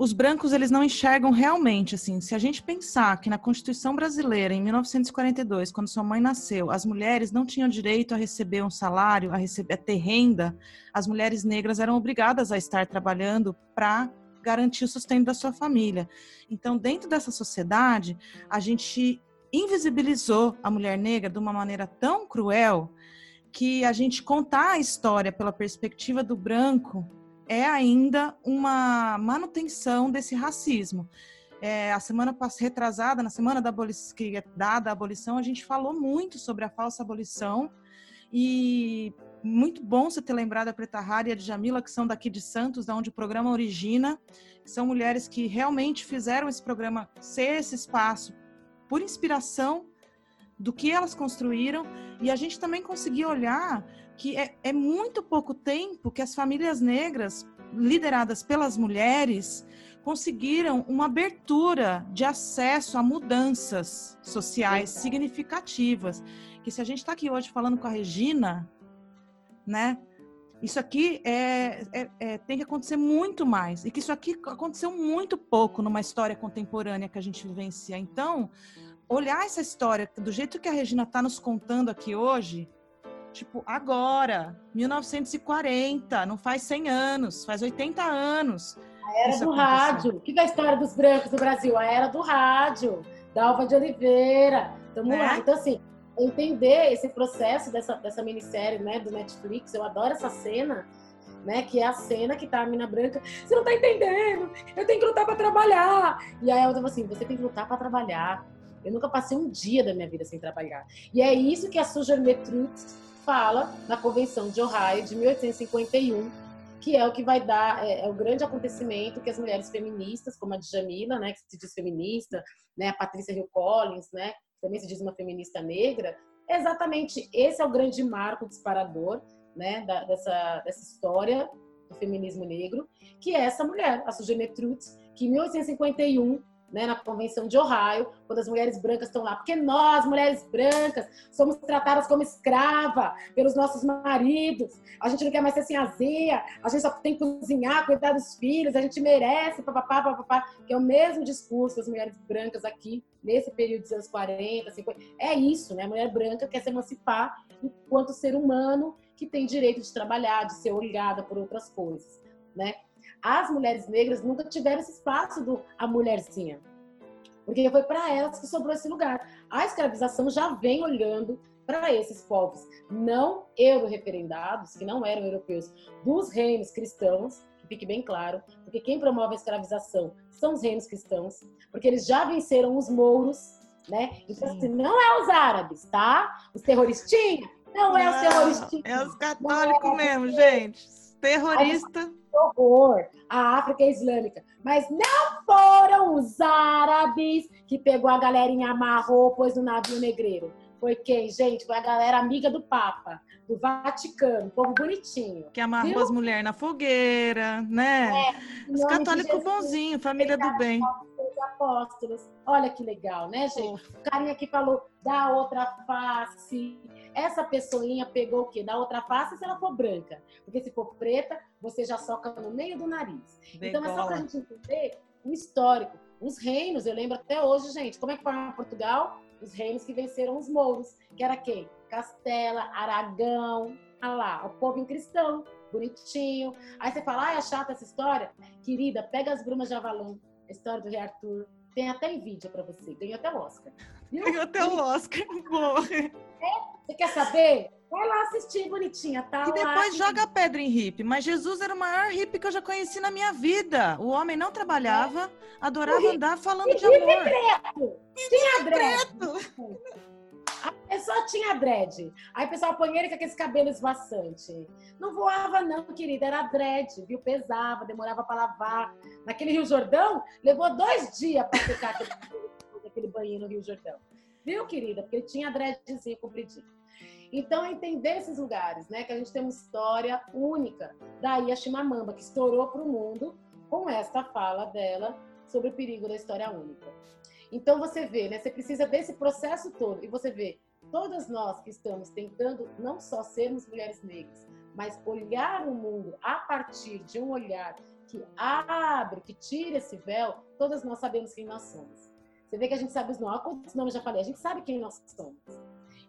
Speaker 1: os brancos eles não enxergam realmente assim. Se a gente pensar que na Constituição brasileira em 1942, quando sua mãe nasceu, as mulheres não tinham direito a receber um salário, a receber a ter renda, as mulheres negras eram obrigadas a estar trabalhando para garantir o sustento da sua família. Então, dentro dessa sociedade, a gente invisibilizou a mulher negra de uma maneira tão cruel que a gente contar a história pela perspectiva do branco é ainda uma manutenção desse racismo. É, a semana retrasada, na semana da abolição, que é dada a abolição, a gente falou muito sobre a falsa abolição. E muito bom você ter lembrado a Preta Rara e a Djamila, que são daqui de Santos, da onde o programa origina, são mulheres que realmente fizeram esse programa ser esse espaço por inspiração do que elas construíram. E a gente também conseguiu olhar que é, é muito pouco tempo que as famílias negras lideradas pelas mulheres conseguiram uma abertura de acesso a mudanças sociais significativas. Que se a gente está aqui hoje falando com a Regina, né? Isso aqui é, é- é- tem que acontecer muito mais. E que isso aqui aconteceu muito pouco numa história contemporânea que a gente vivencia. Então, olhar essa história do jeito que a Regina está nos contando aqui hoje, tipo, agora, 1940, não faz 100 anos, faz 80 anos.
Speaker 14: A era do
Speaker 1: aconteceu.
Speaker 14: rádio. O que que é a história dos brancos no Brasil? A era do rádio. Dalva de Oliveira. Tamo
Speaker 1: Né?
Speaker 14: lá. Então, assim, entender esse processo dessa, dessa minissérie, né, do Netflix, eu adoro essa cena, né, que é a cena que tá a mina branca, você não tá entendendo, eu tenho que lutar pra trabalhar. E aí a outra fala assim, você tem que lutar pra trabalhar. Eu nunca passei um dia da minha vida sem trabalhar. E é isso que a Susan Metrux fala na Convenção de Ohio de 1851, que é o que vai dar, é, é o grande acontecimento que as mulheres feministas, como a Djamila, né, que se diz feminista, né, a Patrícia Hill Collins, né, que também se diz uma feminista negra, exatamente esse é o grande marco disparador, né, da- dessa, dessa história do feminismo negro, que é essa mulher, a Sujane Trutz, que em 1851 né, na Convenção de Ohio, quando as mulheres brancas estão lá. Porque nós, mulheres brancas, somos tratadas como escrava pelos nossos maridos. A gente não quer mais ser assim azia, a gente só tem que cozinhar, cuidar dos filhos, a gente merece, papapá, papapá, que é o mesmo discurso das mulheres brancas aqui, nesse período dos anos 40, 50. É isso, né? A mulher branca quer se emancipar enquanto ser humano que tem direito de trabalhar, de ser olhada por outras coisas, né? As mulheres negras nunca tiveram esse espaço do a mulherzinha. Porque foi para elas que sobrou esse lugar. A escravização já vem olhando para esses povos não euro-referendados, que não eram europeus, dos reinos cristãos, que fique bem claro, porque quem promove a escravização são os reinos cristãos, porque eles já venceram os mouros, né? Então, assim, não é os árabes, tá? Os terroristinhos? Não, é os
Speaker 1: Não,
Speaker 14: terroristinhos.
Speaker 1: É os católicos mesmo, gente. Terrorista.
Speaker 14: Horror. A África é islâmica. Mas não foram os árabes que pegou a galerinha, amarrou, pôs no navio negreiro. Foi quem, gente? Foi a galera amiga do Papa, do Vaticano, povo bonitinho.
Speaker 1: Que amarrou
Speaker 14: Viu?
Speaker 1: as mulheres na fogueira, né?
Speaker 14: Em
Speaker 1: Os católicos bonzinhos, família do bem.
Speaker 14: os apóstolos. Olha que legal, né, gente? O carinha que falou da outra face. Essa pessoinha pegou o quê? Da outra face se ela for branca. Porque se for preta, você já soca no meio do nariz. Então é só pra
Speaker 1: Degola.
Speaker 14: gente entender o histórico. Os reinos, eu lembro até hoje, gente, como é que foi em Portugal? Os reinos que venceram os mouros, que era quem? Castela, Aragão, ah lá, o povo em cristão, bonitinho. Aí você fala, ah, é chata essa história? Querida, pega as brumas de Avalon, a história do rei Arthur. Tem até Nvidia pra você, ganhou <laughs> até o Oscar.
Speaker 1: Ganhou até o Oscar. Boa.
Speaker 14: Você quer saber? Vai lá assistir, bonitinha, tá?
Speaker 1: E
Speaker 14: lá.
Speaker 1: depois joga pedra em hippie. Mas Jesus era o maior hippie que eu já conheci na minha vida. O homem não trabalhava, adorava andar falando de
Speaker 14: hippie
Speaker 1: amor.
Speaker 14: preto. Tinha dread. <laughs> A pessoa tinha dread. Aí o pessoal põe ele com aqueles cabelos esvoaçante. Não voava, não, querida. Era dread, viu? Pesava, demorava pra lavar. Naquele Rio Jordão, levou dois dias pra secar aquele, <laughs> banho no Rio Jordão. Viu, querida? Porque ele tinha dreadzinho compridinho. Então, entender esses lugares, né? Que a gente tem uma história única. Daí a Chimamanda, que estourou para o mundo com esta fala dela sobre o perigo da história única. Então, você vê, né? Você precisa desse processo todo. E você vê todas nós que estamos tentando não só sermos mulheres negras, mas olhar o mundo a partir de um olhar que abre, que tira esse véu, todas nós sabemos quem nós somos. Você vê que a gente sabe os nomes, quantos nomes eu já falei, a gente sabe quem nós somos.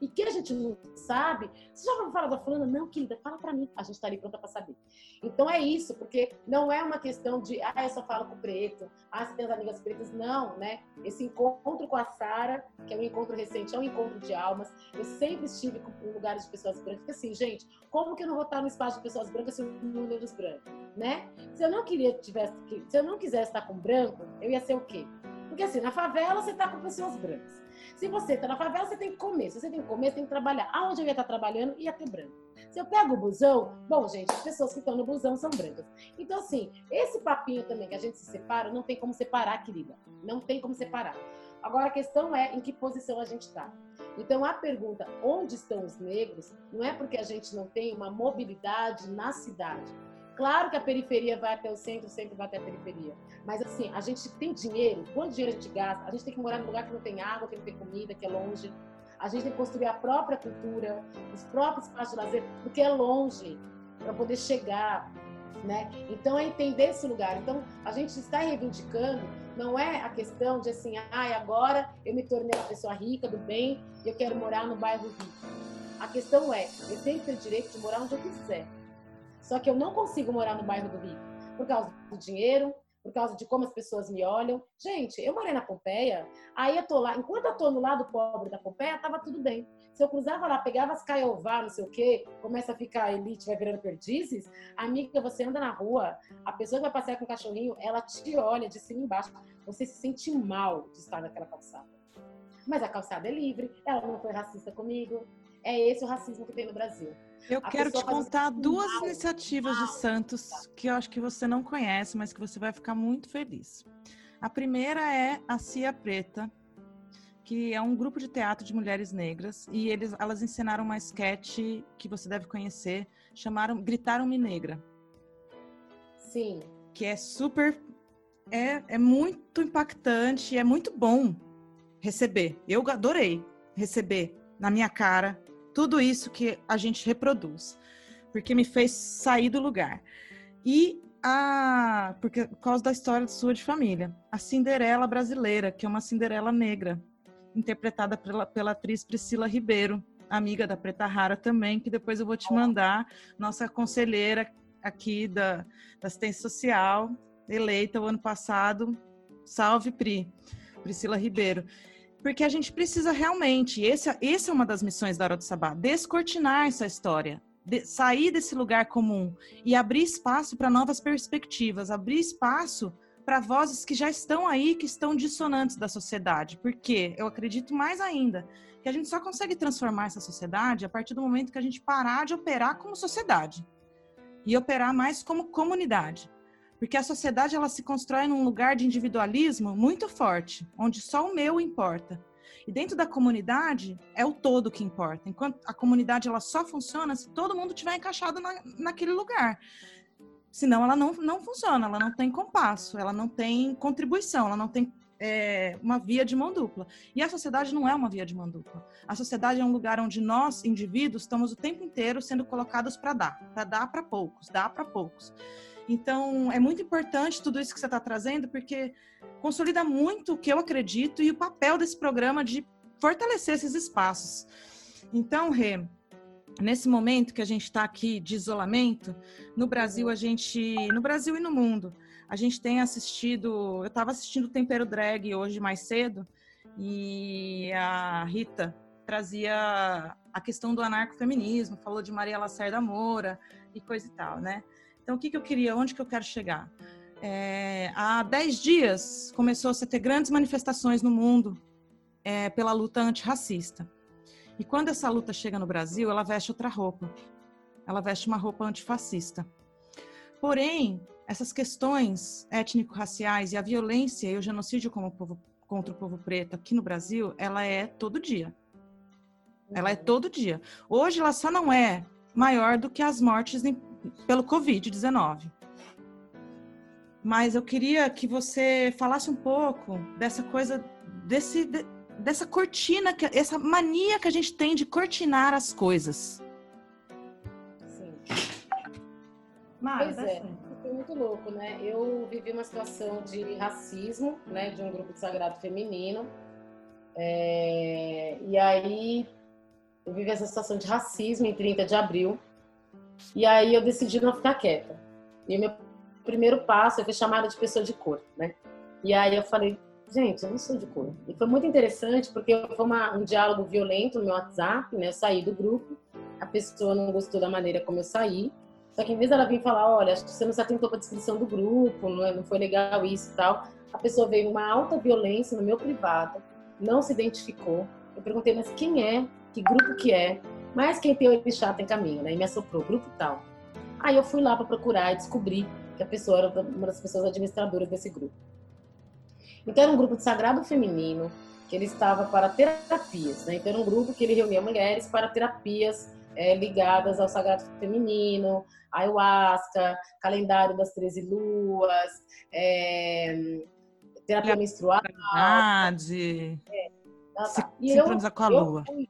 Speaker 14: E que a gente não sabe, você já vai falar da fulana? Não, querida, fala pra mim. A gente tá ali pronta pra saber. Então é isso, porque não é uma questão de, ah, eu só falo com o preto, ah, você tem as amigas pretas. Não, né? Esse encontro com a Sara, que é um encontro recente, é um encontro de almas. Eu sempre estive em lugares de pessoas brancas. Porque assim, gente, como que eu não vou estar no espaço de pessoas brancas se eu não olho os brancos, né? Se eu não queria tivesse, se eu não quisesse estar com branco, eu ia ser o quê? Porque assim, na favela você tá com pessoas brancas. Se você tá na favela, você tem que comer. Se você tem que comer, você tem que trabalhar. Aonde eu ia estar trabalhando, ia ter branco. Se eu pego o busão, bom, gente, as pessoas que estão no busão são brancas. Então, assim, esse papinho também que a gente se separa, não tem como separar, querida. Não tem como separar. Agora, a questão é em que posição a gente está. Então, a pergunta, onde estão os negros, não é porque a gente não tem uma mobilidade na cidade. Claro que a periferia vai até o centro, o centro vai até a periferia. Mas assim, a gente tem dinheiro, quanto dinheiro a gente gasta? A gente tem que morar num lugar que não tem água, que não tem comida, que é longe. A gente tem que construir a própria cultura, os próprios espaços de lazer, porque é longe, para poder chegar. Né? Então é entender esse lugar. Então a gente está reivindicando, não é a questão de assim, ah, agora eu me tornei uma pessoa rica, do bem, e eu quero morar no bairro rico. A questão é, eu tenho que ter o direito de morar onde eu quiser. Só que eu não consigo morar no bairro do Rio por causa do dinheiro, por causa de como as pessoas me olham. Gente, eu morei na Pompeia, aí eu tô lá, enquanto eu tô no lado pobre da Pompeia, tava tudo bem. Se eu cruzava lá, pegava as caiová, não sei o quê, começa a ficar elite, vai virando perdizes, amiga, você anda na rua, a pessoa que vai passear com o cachorrinho, ela te olha de cima e embaixo, você se sente mal de estar naquela calçada. Mas a calçada é livre, ela não foi racista comigo. É esse o racismo que tem no Brasil.
Speaker 1: Eu
Speaker 14: A
Speaker 1: quero te contar duas
Speaker 14: mal,
Speaker 1: iniciativas de Santos que eu acho que você não conhece, mas que você vai ficar muito feliz. A primeira é a Cia Preta, que é um grupo de teatro de mulheres negras, e eles, elas ensinaram uma sketch que você deve conhecer, chamaram Gritaram-me Negra.
Speaker 14: Sim.
Speaker 1: Que é super. É, é muito impactante, é muito bom receber. Eu adorei receber na minha cara tudo isso que a gente reproduz, porque me fez sair do lugar. E a porque por causa da história sua de família, a Cinderela brasileira, que é uma Cinderela negra, interpretada pela, pela atriz Priscila Ribeiro, amiga da Preta Rara também, que depois eu vou te mandar, nossa conselheira aqui da, da assistência social, eleita o ano passado. Salve, Pri. Priscila Ribeiro porque a gente precisa realmente, esse, esse é uma das missões da Hora do Sabá, descortinar essa história, de, sair desse lugar comum e abrir espaço para novas perspectivas, abrir espaço para vozes que já estão aí, que estão dissonantes da sociedade. Porque eu acredito mais ainda que a gente só consegue transformar essa sociedade a partir do momento que a gente parar de operar como sociedade e operar mais como comunidade. Porque a sociedade ela se constrói num lugar de individualismo muito forte, onde só o meu importa. E dentro da comunidade é o todo que importa. Enquanto a comunidade ela só funciona se todo mundo tiver encaixado na, naquele lugar. Senão ela não, não funciona, ela não tem compasso, ela não tem contribuição, ela não tem é, uma via de mão dupla. E a sociedade não é uma via de mão dupla. A sociedade é um lugar onde nós, indivíduos, estamos o tempo inteiro sendo colocados para dar, para dar para poucos, dar para poucos. Então, é muito importante tudo isso que você está trazendo, porque consolida muito o que eu acredito e o papel desse programa de fortalecer esses espaços. Então, Rê, nesse momento que a gente está aqui de isolamento, no Brasil a gente, no Brasil e no mundo, a gente tem assistido, eu estava assistindo o Tempero Drag hoje mais cedo e a Rita trazia a questão do anarcofeminismo, falou de Maria Lacerda Moura e coisa e tal, né? Então, o que, que eu queria, onde que eu quero chegar? É, há 10 dias começou-se a ter grandes manifestações no mundo é, pela luta antirracista. E quando essa luta chega no Brasil, ela veste outra roupa. Ela veste uma roupa antifascista. Porém, essas questões étnico-raciais e a violência e o genocídio povo, contra o povo preto aqui no Brasil, ela é todo dia. Ela é todo dia. Hoje ela só não é maior do que as mortes pelo Covid-19. Mas eu queria que você falasse um pouco dessa coisa, desse, dessa cortina, que- essa mania que a gente tem de cortinar as coisas.
Speaker 14: Sim.
Speaker 1: Mara,
Speaker 14: Pois é, foi muito louco, né? Eu vivi uma situação de racismo, né, de um grupo de sagrado feminino. É, E aí eu vivi essa situação de racismo em 30 de abril. E aí eu decidi não ficar quieta. E o meu primeiro passo, eu fui chamada de pessoa de cor, né? E aí eu falei, gente, eu não sou de cor. E foi muito interessante porque foi uma- um diálogo violento no meu WhatsApp, né? Eu saí do grupo, a pessoa não gostou da maneira como eu saí. Só que em vez dela vir falar, olha, acho que você não se atentou para a descrição do grupo, não, é- não foi legal isso e tal, a pessoa veio numa alta violência no meu privado, não se identificou. Eu perguntei, mas quem é? Que grupo que é? Mas quem tem orixá tem caminho, né? E me assoprou, grupo tal. Aí eu fui lá para procurar e descobri que a pessoa era uma das pessoas administradoras desse grupo. Então era um grupo de sagrado feminino, que ele estava para terapias, né? Então era um grupo que ele reunia mulheres para terapias eh, ligadas ao sagrado feminino, ayahuasca, calendário das 13 luas, eh, terapia menstrual.
Speaker 1: Verdade.
Speaker 14: Ah,
Speaker 1: Se-
Speaker 14: tá. E
Speaker 1: sincronizar com a
Speaker 14: eu
Speaker 1: lua.
Speaker 14: fui-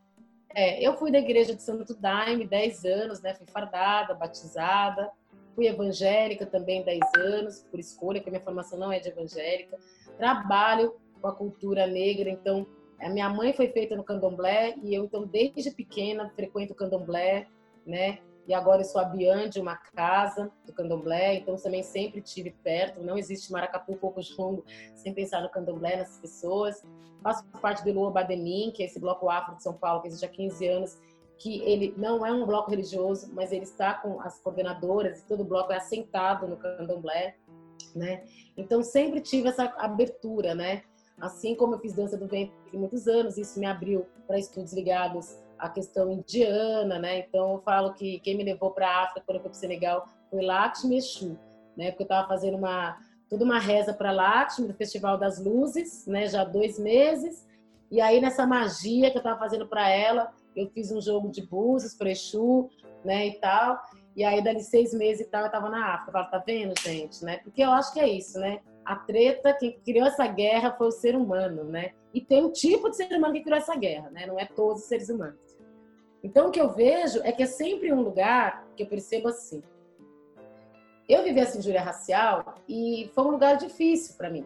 Speaker 14: é, eu fui da igreja de Santo Daime 10 anos, né? Fui fardada, batizada. Fui evangélica também 10 anos, por escolha, porque minha formação não é de evangélica. Trabalho com a cultura negra, então a minha mãe foi feita no candomblé e eu então desde pequena frequento o candomblé, né? E agora eu sou a Bian de uma casa do candomblé, então também sempre tive perto. Não existe Maracatu, Coco Jungo, sem pensar no candomblé, nessas pessoas. Faço parte do Lua Bademin, que é esse bloco afro de São Paulo, que existe há 15 anos, que ele não é um bloco religioso, mas ele está com as coordenadoras e todo o bloco é assentado no candomblé, né? Então sempre tive essa abertura, né? Assim como eu fiz dança do ventre muitos anos, isso me abriu para estudos ligados à questão indiana, né? Então eu falo que quem me levou para a África quando eu fui para o Senegal foi Lakshmi Exu, né? Porque eu estava fazendo uma toda uma reza para Lakshmi do Festival das Luzes, né? Já há dois meses. E aí nessa magia que eu estava fazendo para ela, eu fiz um jogo de búzios para Exu, né? E tal. E aí dali seis meses e tal eu estava na África. Eu falo, tá vendo, gente, né? Porque eu acho que é isso, né? A treta, quem criou essa guerra foi o ser humano, né? E tem um tipo de ser humano que criou essa guerra, né? Não é todos os seres humanos. Então, o que eu vejo é que é sempre um lugar que eu percebo assim. Eu vivi essa injúria racial e foi um lugar difícil para mim.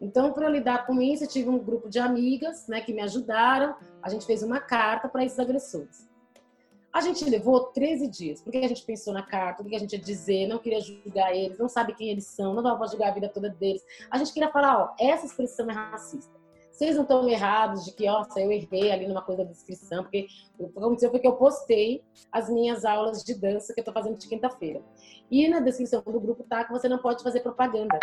Speaker 14: Então, para lidar com isso, eu tive um grupo de amigas né, que me ajudaram. A gente fez uma carta para esses agressores. A gente levou 13 dias, porque a gente pensou na carta, o que a gente ia dizer, não queria julgar eles, não sabe quem eles são, não dava para julgar a vida toda deles. A gente queria falar, ó, essa expressão é racista. Vocês não estão errados de que, nossa, eu errei ali numa coisa da descrição, porque o que aconteceu foi que eu postei as minhas aulas de dança que eu tô fazendo de quinta-feira. E na descrição do grupo tá que você não pode fazer propaganda.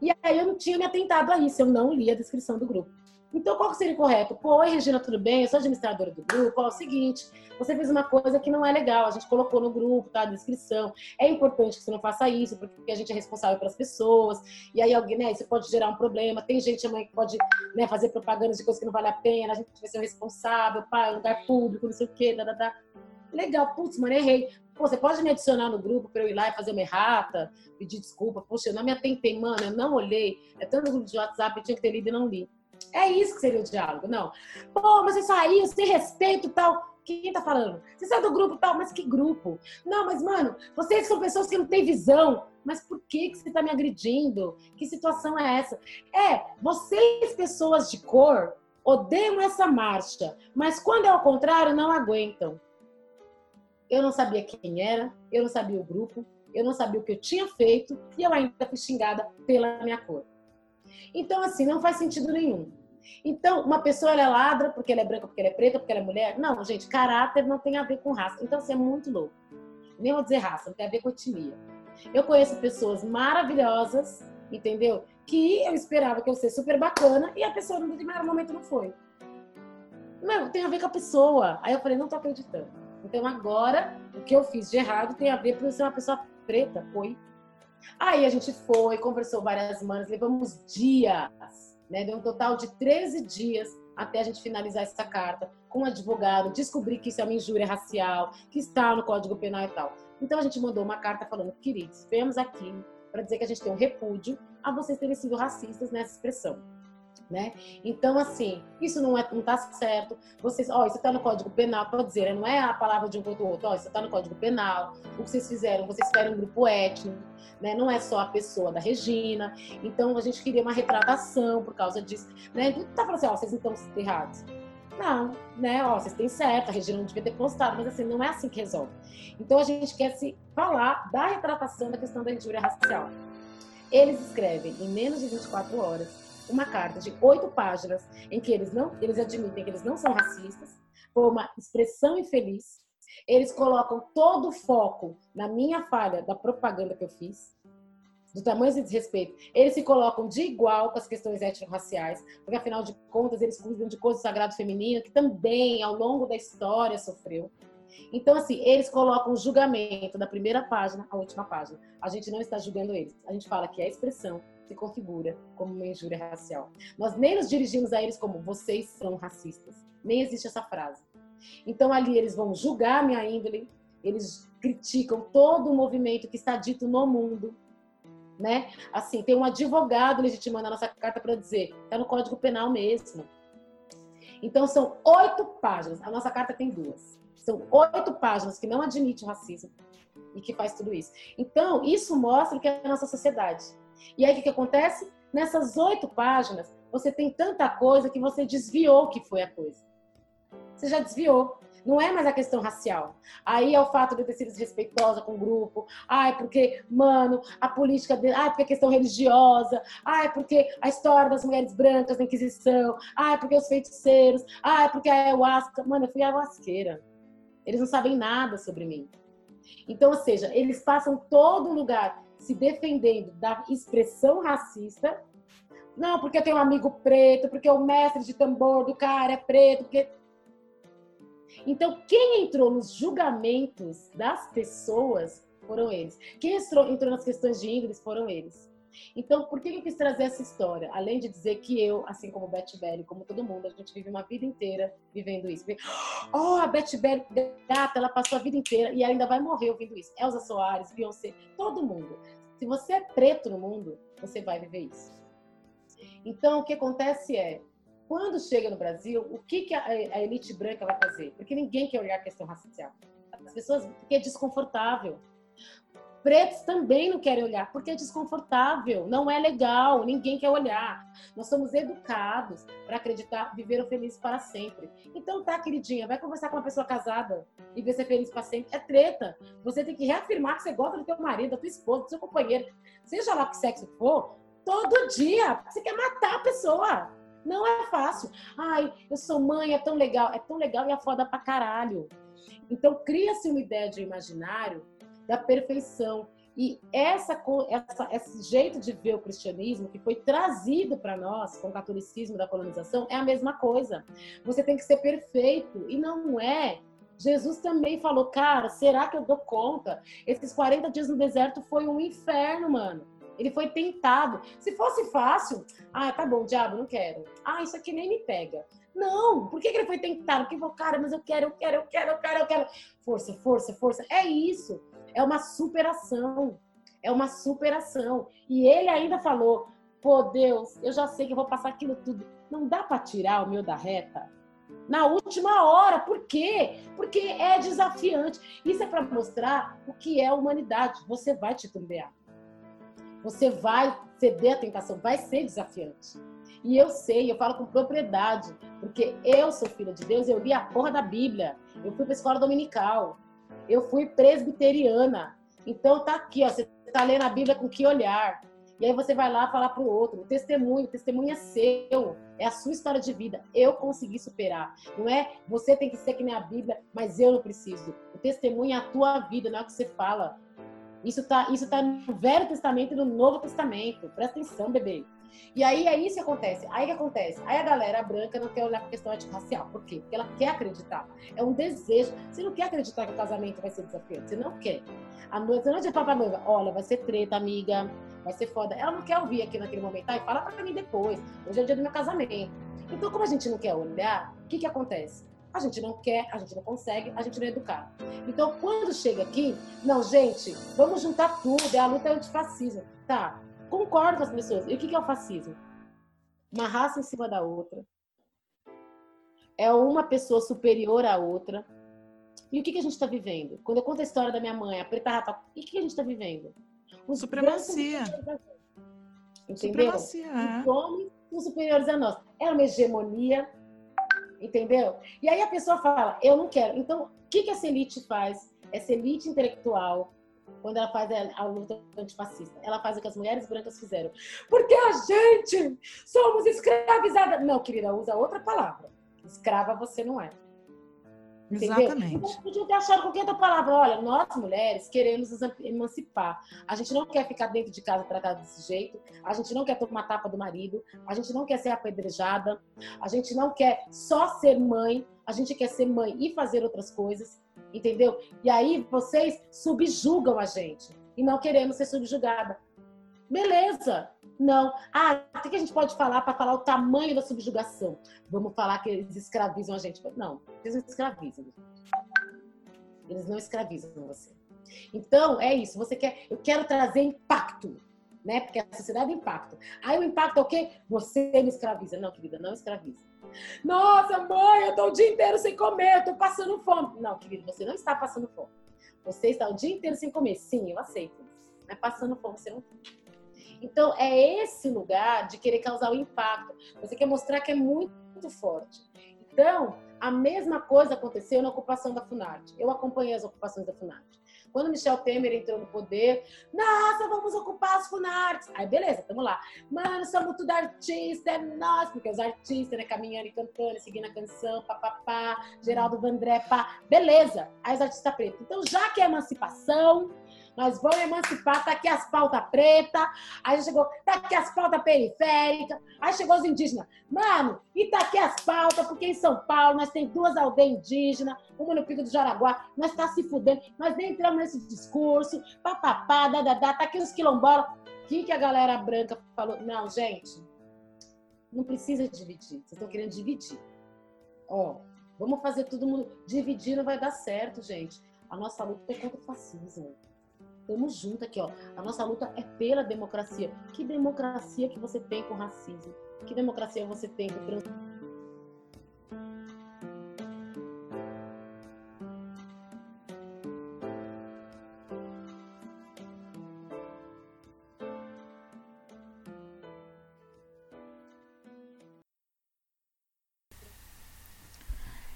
Speaker 14: E aí eu não tinha me atentado a isso, eu não li a descrição do grupo. Então, qual seria o correto? Pô, oi, Regina, tudo bem? Eu sou administradora do grupo. Ó, é o seguinte, você fez uma coisa que não é legal. A gente colocou no grupo, tá? A descrição. É importante que você não faça isso, porque a gente é responsável pelas pessoas. E aí, alguém, né? Isso pode gerar um problema. Tem gente, mãe, que pode né, fazer propaganda de coisa que não vale a pena. A gente vai ser o responsável, pá, lugar público, não sei o quê, da, da, da. Legal, putz, mano, errei. Pô, você pode me adicionar no grupo para eu ir lá e fazer uma errata, pedir desculpa. Poxa, eu não me atentei, mano, eu não olhei. É tanto grupo de WhatsApp, eu tinha que ter lido e não li. É isso que seria o diálogo, não. Pô, mas você saiu, sem respeito tal. Quem tá falando? Você saiu do grupo tal, mas que grupo? Não, mas, mano, vocês são pessoas que não têm visão. Mas por que, que você tá me agredindo? Que situação é essa? É, vocês, pessoas de cor, odeiam essa marcha, mas quando é ao contrário, não aguentam. Eu não sabia quem era, eu não sabia o grupo, eu não sabia o que eu tinha feito e eu ainda fui xingada pela minha cor. Então, assim, não faz sentido nenhum. Então, uma pessoa ela é ladra porque ela é branca, porque ela é preta, porque ela é mulher. Não, gente, caráter não tem a ver com raça. Então, você é muito louco. Nem vou dizer raça, não tem a ver com etnia. Eu conheço pessoas maravilhosas, entendeu? Que eu esperava que eu fosse super bacana e a pessoa no determinado momento não foi. Não, tem a ver com a pessoa. Aí eu falei, não tô acreditando. Então agora, o que eu fiz de errado tem a ver por ser uma pessoa preta. Foi. Aí a gente foi, conversou várias semanas, levamos dias, né? Deu um total de 13 dias até a gente finalizar essa carta com um advogado, descobrir que isso é uma injúria racial, que está no Código Penal e tal. Então a gente mandou uma carta falando, queridos, viemos aqui para dizer que a gente tem um repúdio a vocês terem sido racistas nessa expressão. Né? Então, assim, isso não, é, não tá certo. Vocês, ó, isso tá no Código Penal, pode dizer, né? não é a palavra de um contra o outro, ó, isso tá no Código Penal. O que vocês fizeram? Vocês fizeram um grupo étnico, né? Não é só a pessoa da Regina. Então, a gente queria uma retratação por causa disso, né? Não tá falando assim, ó, vocês não estão errados. Não, né? Ó, vocês têm certo, a Regina não devia ter postado, mas assim, não é assim que resolve. Então, a gente quer se falar da retratação da questão da injúria racial. Eles escrevem em menos de 24 horas uma carta de oito páginas em que eles não, eles admitem que eles não são racistas, foi uma expressão infeliz. Eles colocam todo o foco na minha falha da propaganda que eu fiz, do tamanho desse desrespeito. Eles se colocam de igual com as questões étnico-raciais, porque afinal de contas eles cuidam de coisas do sagrado feminino que também ao longo da história sofreu. Então, assim, eles colocam o julgamento da primeira página à última página. A gente não está julgando eles. A gente fala que é expressão se configura como uma injúria racial. Nós nem nos dirigimos a eles como vocês são racistas. Nem existe essa frase. Então ali eles vão julgar minha índole, eles criticam todo o movimento que está dito no mundo, né? Assim, tem um advogado legitimando a nossa carta para dizer, está no Código Penal mesmo. Então são oito páginas. A nossa carta tem duas. São oito páginas que não admite o racismo e que faz tudo isso. Então isso mostra o que é a nossa sociedade. E aí o que, acontece? Nessas oito páginas, você tem tanta coisa que você desviou que foi a coisa. Você já desviou. Não é mais a questão racial. Aí é o fato de eu ter sido desrespeitosa com o grupo. Ah, é porque, mano, a política. De... Ah, é porque a questão religiosa. Ah, é porque a história das mulheres brancas na Inquisição. Ah, é porque os feiticeiros. Ah, é porque a ayahuasca. Mano, eu fui ayahuasqueira. Eles não sabem nada sobre mim. Então, ou seja, eles passam todo lugar se defendendo da expressão racista. Não, porque eu tenho um amigo preto, porque o mestre de tambor do cara é preto, porque então, quem entrou nos julgamentos das pessoas foram eles. Quem entrou, entrou nas questões de índole foram eles. Então, por que eu quis trazer essa história? Além de dizer que eu, assim como Beth Belly, como todo mundo, a gente vive uma vida inteira vivendo isso. Oh, a Beth Belly, gata, ela passou a vida inteira e ainda vai morrer ouvindo isso. Elza Soares, Beyoncé, todo mundo. Se você é preto no mundo, você vai viver isso. Então, o que acontece é, quando chega no Brasil, o que, que a, a elite branca vai fazer? Porque ninguém quer olhar a questão racial. As pessoas, porque é desconfortável. Pretos também não querem olhar, porque é desconfortável, não é legal, ninguém quer olhar. Nós somos educados para acreditar, viver feliz para sempre. Então tá, queridinha, vai conversar com uma pessoa casada e ver ser feliz para sempre. É treta. Você tem que reafirmar que você gosta do teu marido, da tua esposa, do seu companheiro, seja lá que sexo for, todo dia. Você quer matar a pessoa. Não é fácil. Ai, eu sou mãe, é tão legal. É tão legal e é foda pra caralho. Então cria-se uma ideia de imaginário da perfeição. E essa, essa, esse jeito de ver o cristianismo que foi trazido para nós com o catolicismo da colonização é a mesma coisa. Você tem que ser perfeito e não é. Jesus também falou, cara, será que eu dou conta? Esses 40 dias no deserto foi um inferno, mano. Ele foi tentado. Se fosse fácil, ah, tá bom, diabo, não quero. Ah, isso aqui nem me pega. Não, por que, que ele foi tentado? Porque cara, mas eu quero, eu quero, eu quero, eu quero, eu quero. Força, força, força. É isso. É uma superação. É uma superação. E ele ainda falou: pô, Deus, eu já sei que eu vou passar aquilo tudo. Não dá para tirar o meu da reta? Na última hora, por quê? Porque é desafiante. Isso é para mostrar o que é a humanidade. Você vai titubear. Você vai ceder à tentação, vai ser desafiante. E eu sei, eu falo com propriedade, porque eu sou filha de Deus, eu li a porra da Bíblia, eu fui para escola dominical, eu fui presbiteriana. Então tá aqui, ó, você tá lendo a Bíblia com que olhar? E aí você vai lá falar para o outro. O testemunho, o testemunho é seu, é a sua história de vida. Eu consegui superar. Não é você tem que ser que nem a Bíblia, mas eu não preciso. O testemunho é a tua vida, não é o que você fala. Isso está isso tá no Velho Testamento e no Novo Testamento. Presta atenção, bebê. E aí é isso que acontece. Aí que acontece? Aí a galera branca não quer olhar para a questão étnico-racial. Por quê? Porque ela quer acreditar. É um desejo. Você não quer acreditar que o casamento vai ser desafiante. Você não quer. A noiva, você não para a noiva, olha, vai ser treta, amiga. Vai ser foda. Ela não quer ouvir aqui naquele momento. Aí fala para mim depois. Hoje é o dia do meu casamento. Então, como a gente não quer olhar, o que que acontece? A gente não quer, a gente não consegue, a gente não é educado. Então, quando chega aqui, não, gente, vamos juntar tudo, é a luta antifascismo. Tá, concordo com as pessoas. E o que é o fascismo? uma raça em cima da outra. É uma pessoa superior à outra. E o que, que a gente está vivendo? Quando eu conto a história da minha mãe, a preta rata, e o que, que a gente está vivendo? Os
Speaker 1: Supremacia.
Speaker 14: Entendeu?
Speaker 1: Supremacia, é.
Speaker 14: Os homens são superiores a nós. É uma hegemonia, entendeu? E aí a pessoa fala, eu não quero. Então, o que, que essa elite faz? Essa elite intelectual, quando ela faz a, a luta antifascista, ela faz o que as mulheres brancas fizeram. Porque a gente somos escravizadas. Não, querida, usa outra palavra. Escrava você não é. Entendeu?
Speaker 1: Exatamente.
Speaker 14: Então, podia ter achado qualquer outra palavra. Olha, nós mulheres queremos nos emancipar. A gente não quer ficar dentro de casa tratada desse jeito. A gente não quer tomar tapa do marido. A gente não quer ser apedrejada. A gente não quer só ser mãe. A gente quer ser mãe e fazer outras coisas. Entendeu? E aí vocês subjugam a gente. E não queremos ser subjugada. Beleza. Não. Ah, o que a gente pode falar para falar o tamanho da subjugação? Vamos falar que eles escravizam a gente. Não, eles não escravizam. Eles não escravizam você. Então, é isso. Você quer, eu quero trazer impacto, né? Porque a sociedade é impacto. Aí o impacto é o quê? Você me escraviza. Não, querida, não escraviza. Nossa, mãe, eu tô o dia inteiro sem comer, eu tô passando fome. Não, querido, você não está passando fome. Você está o dia inteiro sem comer. Sim, eu aceito. Mas passando fome você não. Então, é esse lugar de querer causar o impacto. Você quer mostrar que é muito forte. Então, a mesma coisa aconteceu na ocupação da Funarte. Eu acompanhei as ocupações da Funarte. Quando Michel Temer entrou no poder, nossa, vamos ocupar as Funartes. Aí, beleza, tamo lá. Mano, somos tudo artista, é nós, porque os artistas, né, caminhando e cantando, seguindo a canção, papapá, Geraldo Vandré, pá. Beleza, aí os artistas pretos. Então, já que é emancipação, nós vamos emancipar, tá aqui as pautas pretas, aí chegou, tá aqui as pautas periféricas, aí chegou os indígenas. Mano, e tá aqui as pautas, porque em São Paulo nós tem duas aldeias indígenas, uma no Pico do Jaraguá, nós tá se fudendo, nós nem entramos nesse discurso, papapá, dadadá, tá aqui os quilombolas. O que, que a galera branca falou? Não, gente, não precisa dividir, vocês estão querendo dividir. Ó, vamos fazer todo mundo, dividir não vai dar certo, gente. A nossa luta é contra o fascismo. Tamo junto aqui, ó. A nossa luta é pela democracia. Que democracia que você tem com racismo? Que democracia você tem com trans...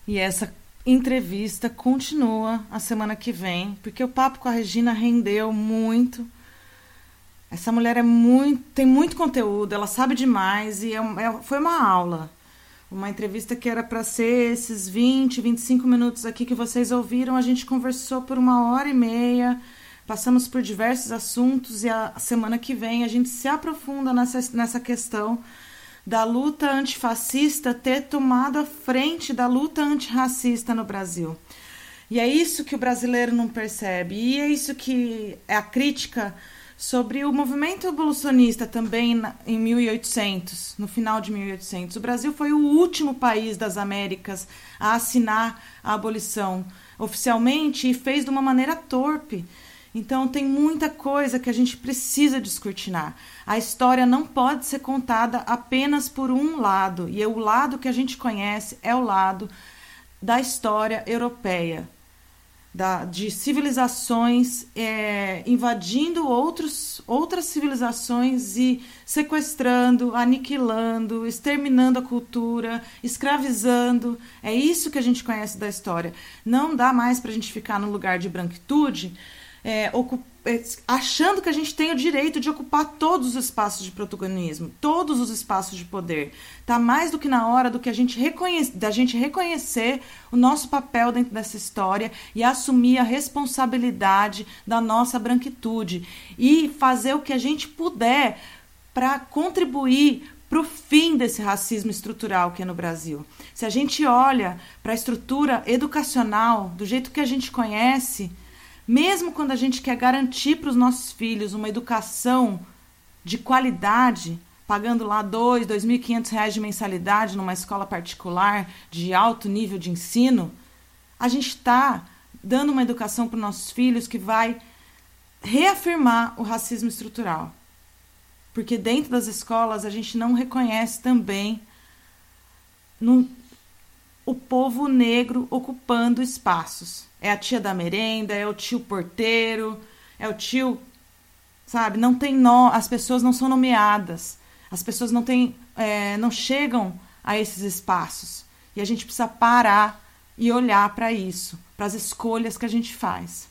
Speaker 1: E essa entrevista continua a semana que vem, porque o papo com a Regina rendeu muito. Essa mulher é muito, tem muito conteúdo, ela sabe demais e é, é, foi uma aula. Uma entrevista que era para ser esses 20, 25 minutos aqui que vocês ouviram. A gente conversou por uma hora e meia, passamos por diversos assuntos e a semana que vem a gente se aprofunda nessa, nessa questão da luta antifascista ter tomado a frente da luta antirracista no Brasil. E é isso que o brasileiro não percebe. E é isso que é a crítica sobre o movimento abolicionista também em 1800, no final de 1800. O Brasil foi o último país das Américas a assinar a abolição oficialmente e fez de uma maneira torpe. Então tem muita coisa que a gente precisa descortinar. A história não pode ser contada apenas por um lado, e o lado que a gente conhece é o lado da história europeia, da, de civilizações é, invadindo outros, outras civilizações e sequestrando, aniquilando, exterminando a cultura, escravizando. É isso que a gente conhece da história. Não dá mais para a gente ficar no lugar de branquitude é, achando que a gente tem o direito de ocupar todos os espaços de protagonismo, todos os espaços de poder. Tá mais do que na hora do que a gente reconhece, da gente reconhecer o nosso papel dentro dessa história e assumir a responsabilidade da nossa branquitude e fazer o que a gente puder para contribuir para o fim desse racismo estrutural que é no Brasil. Se a gente olha para a estrutura educacional do jeito que a gente conhece, mesmo quando a gente quer garantir para os nossos filhos uma educação de qualidade, pagando lá dois, dois mil e quinhentos reais de mensalidade numa escola particular de alto nível de ensino, a gente está dando uma educação para os nossos filhos que vai reafirmar o racismo estrutural. Porque dentro das escolas a gente não reconhece também, não, o povo negro ocupando espaços. É a tia da merenda, é o tio porteiro, é o tio. Sabe? Não tem nó, as pessoas não são nomeadas, as pessoas não, têm, é, não chegam a esses espaços. E a gente precisa parar e olhar para isso, para as escolhas que a gente faz.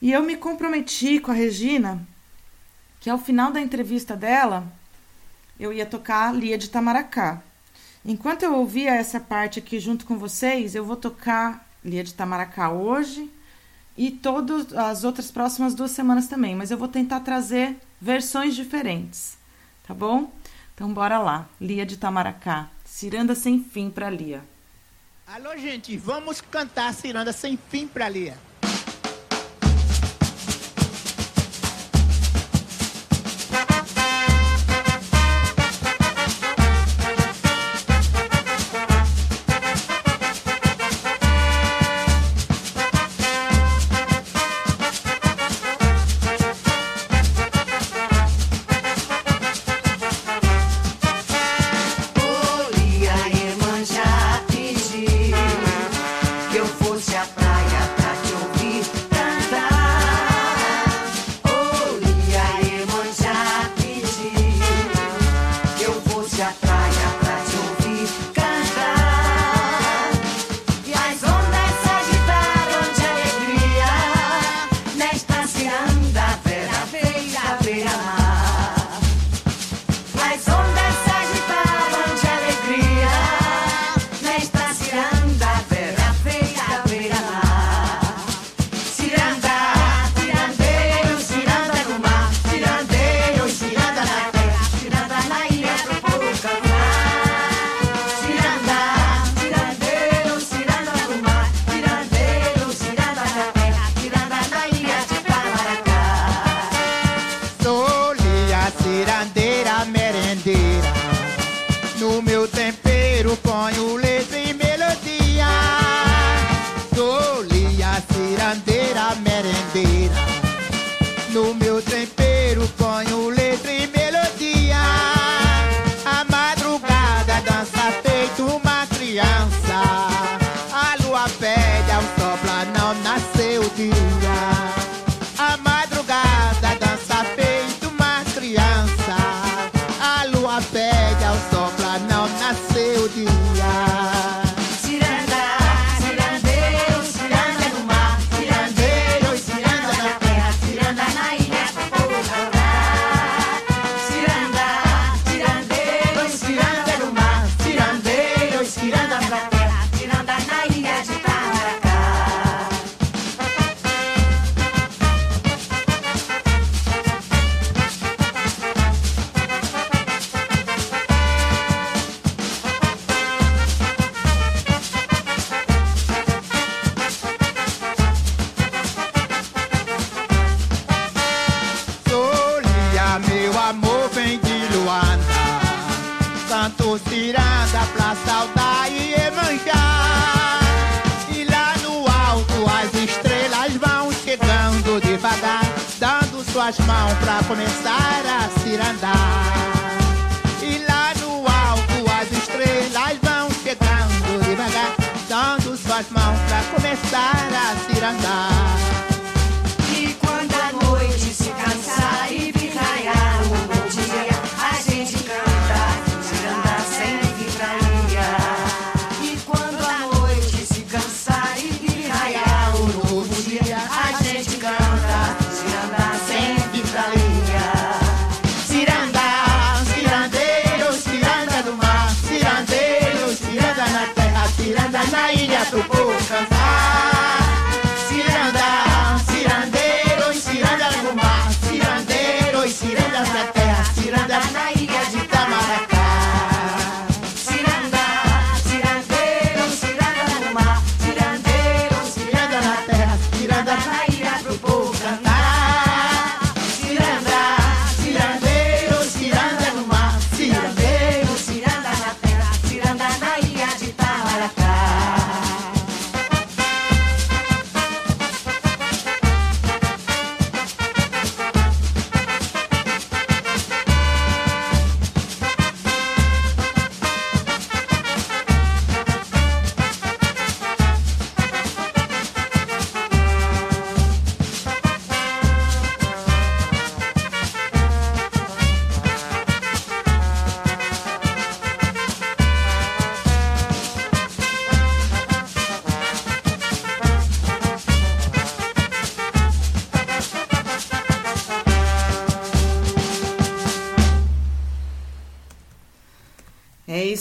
Speaker 1: E eu me comprometi com a Regina que ao final da entrevista dela eu ia tocar Lia de Tamaracá. Enquanto eu ouvia essa parte aqui junto com vocês, eu vou tocar Lia de Tamaracá hoje e todas as outras próximas duas semanas também, mas eu vou tentar trazer versões diferentes, tá bom? Então bora lá, Lia de Tamaracá, Ciranda sem fim para Lia.
Speaker 15: Alô gente, vamos cantar Ciranda sem fim para Lia.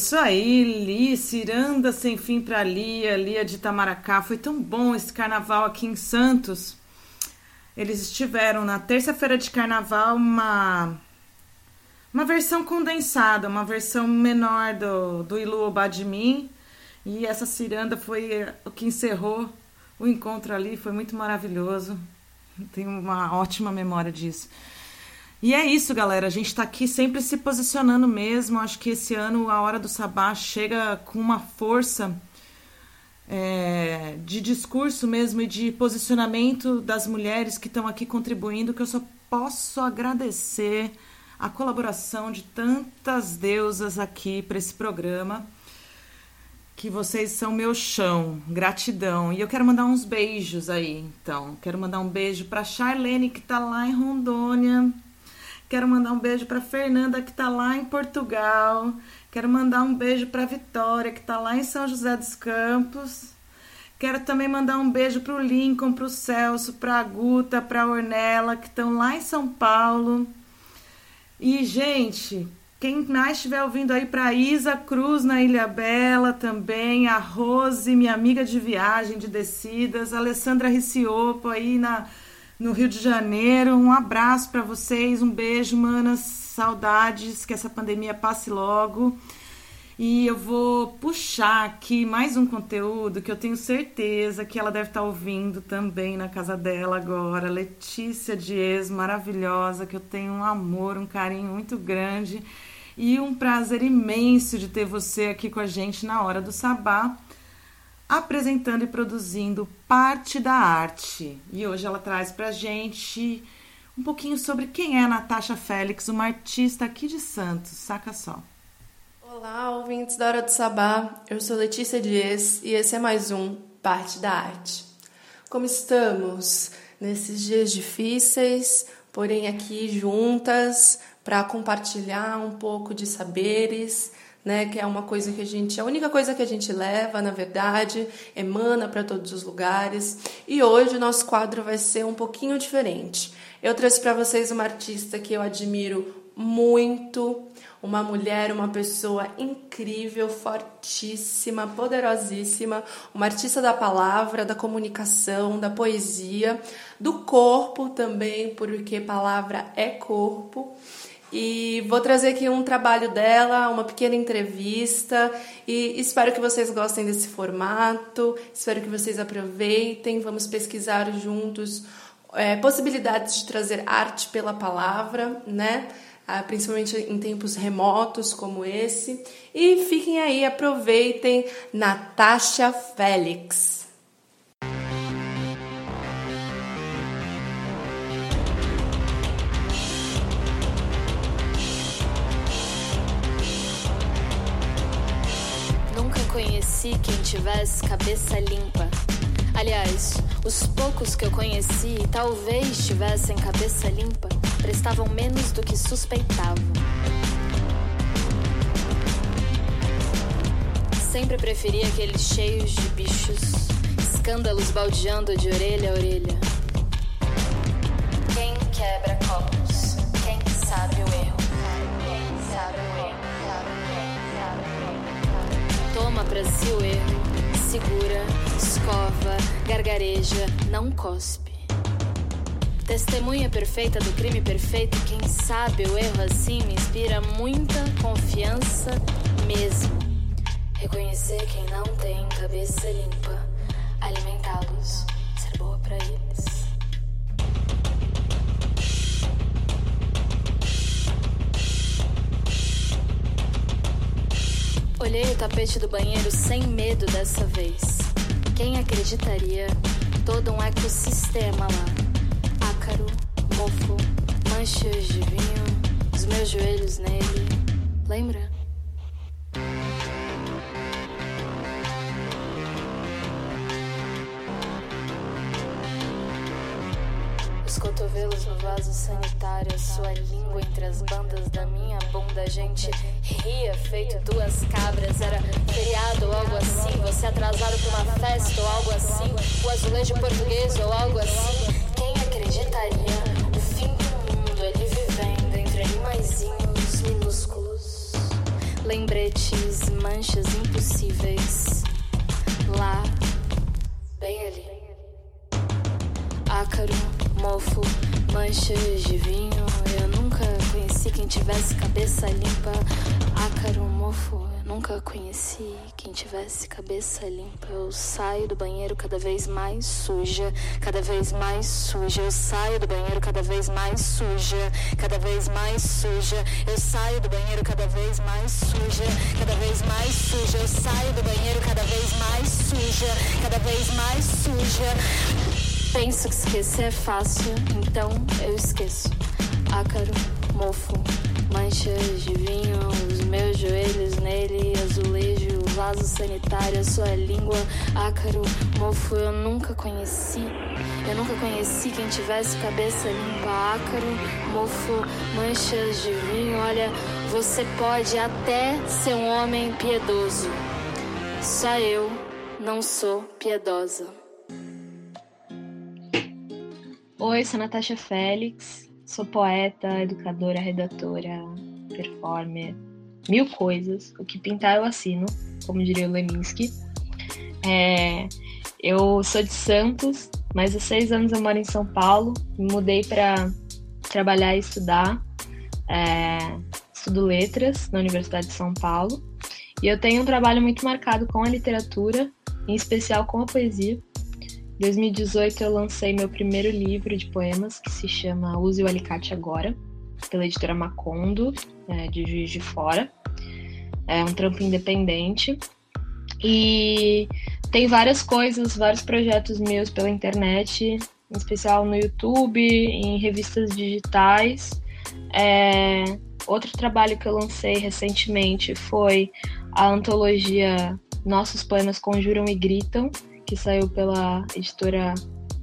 Speaker 1: Isso aí, Li, Ciranda sem fim pra Lia, Lia de Itamaracá. Foi tão bom esse carnaval aqui em Santos. Eles estiveram na terça-feira de carnaval uma uma versão condensada, uma versão menor do, do Ilu Badmin. E essa ciranda foi o que encerrou o encontro ali, foi muito maravilhoso. Tenho uma ótima memória disso. E é isso, galera. A gente tá aqui sempre se posicionando mesmo. Acho que esse ano a Hora do Sabá chega com uma força é, de discurso mesmo e de posicionamento das mulheres que estão aqui contribuindo, que eu só posso agradecer a colaboração de tantas deusas aqui para esse programa. Que vocês são meu chão, gratidão. E eu quero mandar uns beijos aí, então. Quero mandar um beijo para Charlene, que tá lá em Rondônia. Quero mandar um beijo para Fernanda que tá lá em Portugal. Quero mandar um beijo para Vitória que tá lá em São José dos Campos. Quero também mandar um beijo pro Lincoln, pro Celso, pra Guta, pra Ornella que estão lá em São Paulo. E gente, quem mais estiver ouvindo aí para Isa Cruz na Ilha Bela também, a Rose, minha amiga de viagem, de descidas, a Alessandra Riciopo aí na no Rio de Janeiro. Um abraço para vocês, um beijo, manas, saudades, que essa pandemia passe logo. E eu vou puxar aqui mais um conteúdo que eu tenho certeza que ela deve estar ouvindo também na casa dela agora. Letícia Dias, maravilhosa, que eu tenho um amor, um carinho muito grande e um prazer imenso de ter você aqui com a gente na hora do sabá apresentando e produzindo parte da arte. E hoje ela traz pra gente um pouquinho sobre quem é a Natasha Félix, uma artista aqui de Santos, saca só.
Speaker 16: Olá, ouvintes da Hora do Sabá. Eu sou Letícia Dias e esse é mais um Parte da Arte. Como estamos nesses dias difíceis, porém aqui juntas para compartilhar um pouco de saberes, né, que é uma coisa que a gente, a única coisa que a gente leva, na verdade, emana para todos os lugares. E hoje o nosso quadro vai ser um pouquinho diferente. Eu trouxe para vocês uma artista que eu admiro muito, uma mulher, uma pessoa incrível, fortíssima, poderosíssima, uma artista da palavra, da comunicação, da poesia, do corpo também, porque palavra é corpo. E vou trazer aqui um trabalho dela, uma pequena entrevista e espero que vocês gostem desse formato, espero que vocês aproveitem, vamos pesquisar juntos é, possibilidades de trazer arte pela palavra, né? Ah, principalmente em tempos remotos como esse. E fiquem aí, aproveitem Natasha Félix.
Speaker 17: Tivesse cabeça limpa. Aliás, os poucos que eu conheci talvez tivessem cabeça limpa prestavam menos do que suspeitavam. Sempre preferi aqueles cheios de bichos, escândalos baldeando de orelha a orelha. Quem quebra copos? Quem sabe o erro? Quem sabe o erro? Toma pra si o erro, segura, escova, gargareja, não cospe. Testemunha perfeita do crime perfeito, quem sabe o erro assim me inspira muita confiança mesmo. Reconhecer quem não tem cabeça limpa, alimentá-los, ser boa pra eles. Olhei o tapete do banheiro sem medo dessa vez. Quem acreditaria? Todo um ecossistema lá. Ácaro, mofo, manchas de vinho, os meus joelhos nele. Lembra? Os cotovelos no vaso sanitário, sua língua entre as bandas da minha bunda. A gente ria feito duas cabras. Era feriado ou algo assim. Você atrasado pra uma festa ou algo assim. O azulejo português ou algo assim. Quem acreditaria? O fim do mundo, ele vivendo entre animaizinhos minúsculos. lembretes, manchas impossíveis. Lá, bem ali. Ácaro, mofo, manchas de vinho. Eu nunca conheci quem tivesse cabeça limpa. Ácaro, mofo, eu nunca conheci quem tivesse cabeça limpa. Eu saio do banheiro cada vez mais suja, cada vez mais suja. Eu saio do banheiro cada vez mais suja, cada vez mais suja. Eu saio do banheiro cada vez mais suja, cada vez mais suja. Eu saio do banheiro cada vez mais suja, cada vez mais suja. Penso que esquecer é fácil, então eu esqueço. Ácaro, mofo, manchas de vinho, os meus joelhos nele, azulejo, vaso sanitário, a sua língua. Ácaro, mofo, eu nunca conheci. Eu nunca conheci quem tivesse cabeça limpa. Ácaro, mofo, manchas de vinho. Olha, você pode até ser um homem piedoso. Só eu não sou piedosa.
Speaker 18: Oi, sou Natasha Félix, sou poeta, educadora, redatora, performer, mil coisas. O que pintar eu assino, como diria o Leminski. É, eu sou de Santos, mas há seis anos eu moro em São Paulo. Me mudei para trabalhar e estudar. É, estudo letras na Universidade de São Paulo. E eu tenho um trabalho muito marcado com a literatura, em especial com a poesia. Em 2018 eu lancei meu primeiro livro de poemas, que se chama Use o Alicate Agora, pela editora Macondo, é, de Juiz de Fora. É um trampo independente. E tem várias coisas, vários projetos meus pela internet, em especial no YouTube, em revistas digitais. É, outro trabalho que eu lancei recentemente foi a antologia Nossos Poemas Conjuram e Gritam, que saiu pela editora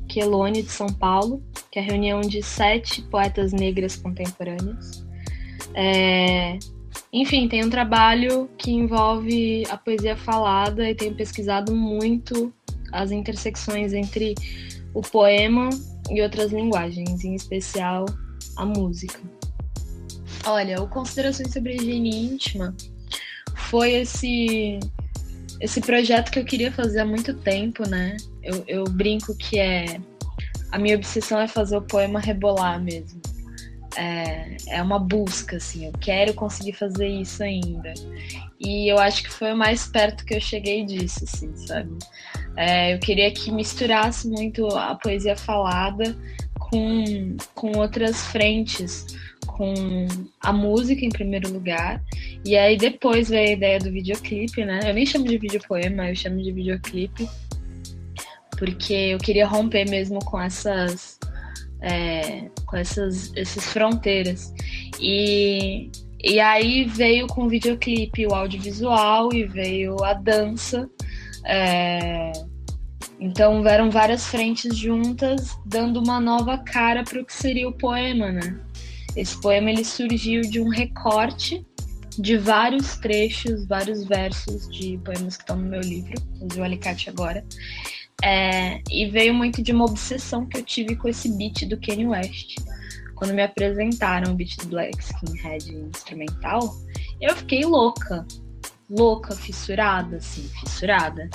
Speaker 18: Quelone de São Paulo, que é a reunião de sete poetas negras contemporâneas. É, enfim, tem um trabalho que envolve a poesia falada e tenho pesquisado muito as intersecções entre o poema e outras linguagens, em especial a música. Olha, o Considerações sobre Higiene Íntima foi esse esse projeto que eu queria fazer há muito tempo, né? Eu, eu brinco que é a minha obsessão é fazer o poema rebolar mesmo. É, é uma busca, assim, eu quero conseguir fazer isso ainda. E eu acho que foi o mais perto que eu cheguei disso, assim, sabe? É, eu queria que misturasse muito a poesia falada com, com outras frentes, com a música em primeiro lugar, e aí depois veio a ideia do videoclipe, né? Eu nem chamo de videopoema, eu chamo de videoclipe, porque eu queria romper mesmo com essas é, com essas, essas fronteiras. E, e aí veio com o videoclipe o audiovisual e veio a dança. É, então eram várias frentes juntas, dando uma nova cara para o que seria o poema, né? Esse poema ele surgiu de um recorte de vários trechos, vários versos de poemas que estão no meu livro, Use o Alicate Agora. É, e veio muito de uma obsessão que eu tive com esse beat do Kanye West. Quando me apresentaram o beat do Black Skinhead instrumental, eu fiquei louca. Louca, fissurada, assim, fissurada.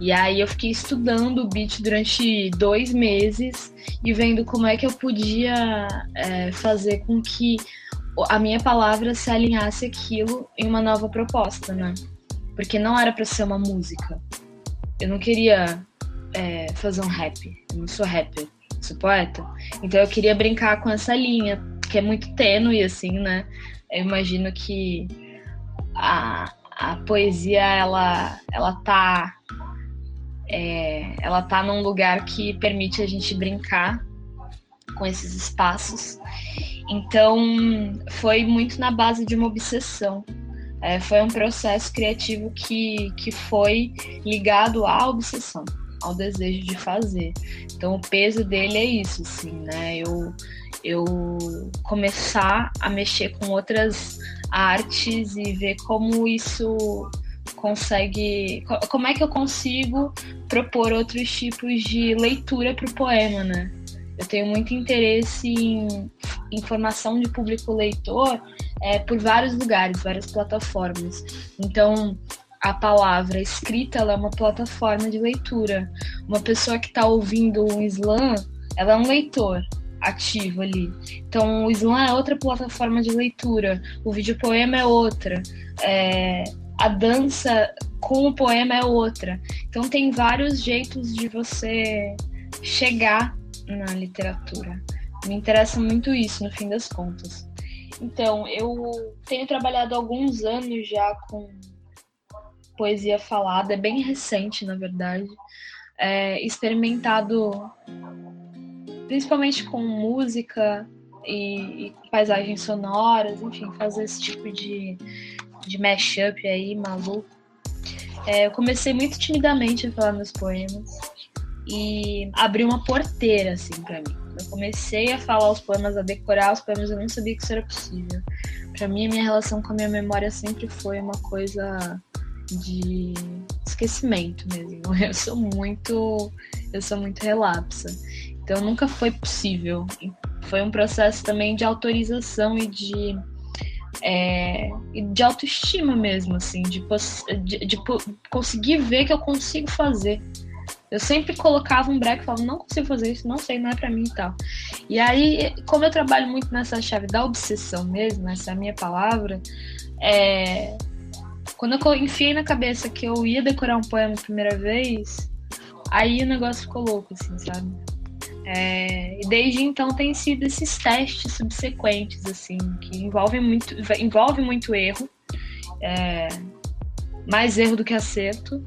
Speaker 18: E aí eu fiquei estudando o beat durante dois meses e vendo como é que eu podia é, fazer com que a minha palavra se alinhasse aquilo em uma nova proposta, né? Porque não era para ser uma música. Eu não queria é, fazer um rap. Eu não sou rapper, sou poeta. Então eu queria brincar com essa linha, que é muito tênue, assim, né? Eu imagino que a, a poesia, ela, ela tá. É, ela tá num lugar que permite a gente brincar com esses espaços. Então, foi muito na base de uma obsessão. É, foi um processo criativo que, que foi ligado à obsessão ao desejo de fazer. Então o peso dele é isso, assim, né? Eu, eu começar a mexer com outras artes e ver como isso consegue. Como é que eu consigo propor outros tipos de leitura para o poema, né? eu tenho muito interesse em, em formação de público leitor é, por vários lugares, várias plataformas. Então, a palavra escrita é uma plataforma de leitura. Uma pessoa que está ouvindo um slam, ela é um leitor ativo ali. Então, o slam é outra plataforma de leitura, o videopoema é outra, é, a dança com o poema é outra. Então, tem vários jeitos de você chegar na literatura. Me interessa muito isso, no fim das contas. Então, eu tenho trabalhado alguns anos já com poesia falada, é bem recente, na verdade. É, experimentado principalmente com música e, e, paisagens sonoras, enfim, fazer esse tipo de, de mashup aí, maluco. É, eu comecei muito timidamente a falar meus poemas e abri uma porteira, assim, para mim. Eu comecei a falar os poemas, a decorar os poemas, eu não sabia que isso era possível. Para mim, a minha relação com a minha memória sempre foi uma coisa de esquecimento mesmo. <laughs> Eu sou muito, eu sou muito relapsa. Então nunca foi possível. Foi um processo também de autorização e de é, de autoestima mesmo, assim, de, de, de, conseguir ver que eu consigo fazer. Eu sempre colocava um break e falava, não consigo fazer isso, não sei, não é pra mim e tal. E aí, como eu trabalho muito nessa chave da obsessão mesmo, essa é a minha palavra, é, quando eu enfiei na cabeça que eu ia decorar um poema a primeira vez, aí o negócio ficou louco, assim, sabe? É, e desde então tem sido esses testes subsequentes, assim, que envolvem muito, envolve muito erro, é, mais erro do que acerto.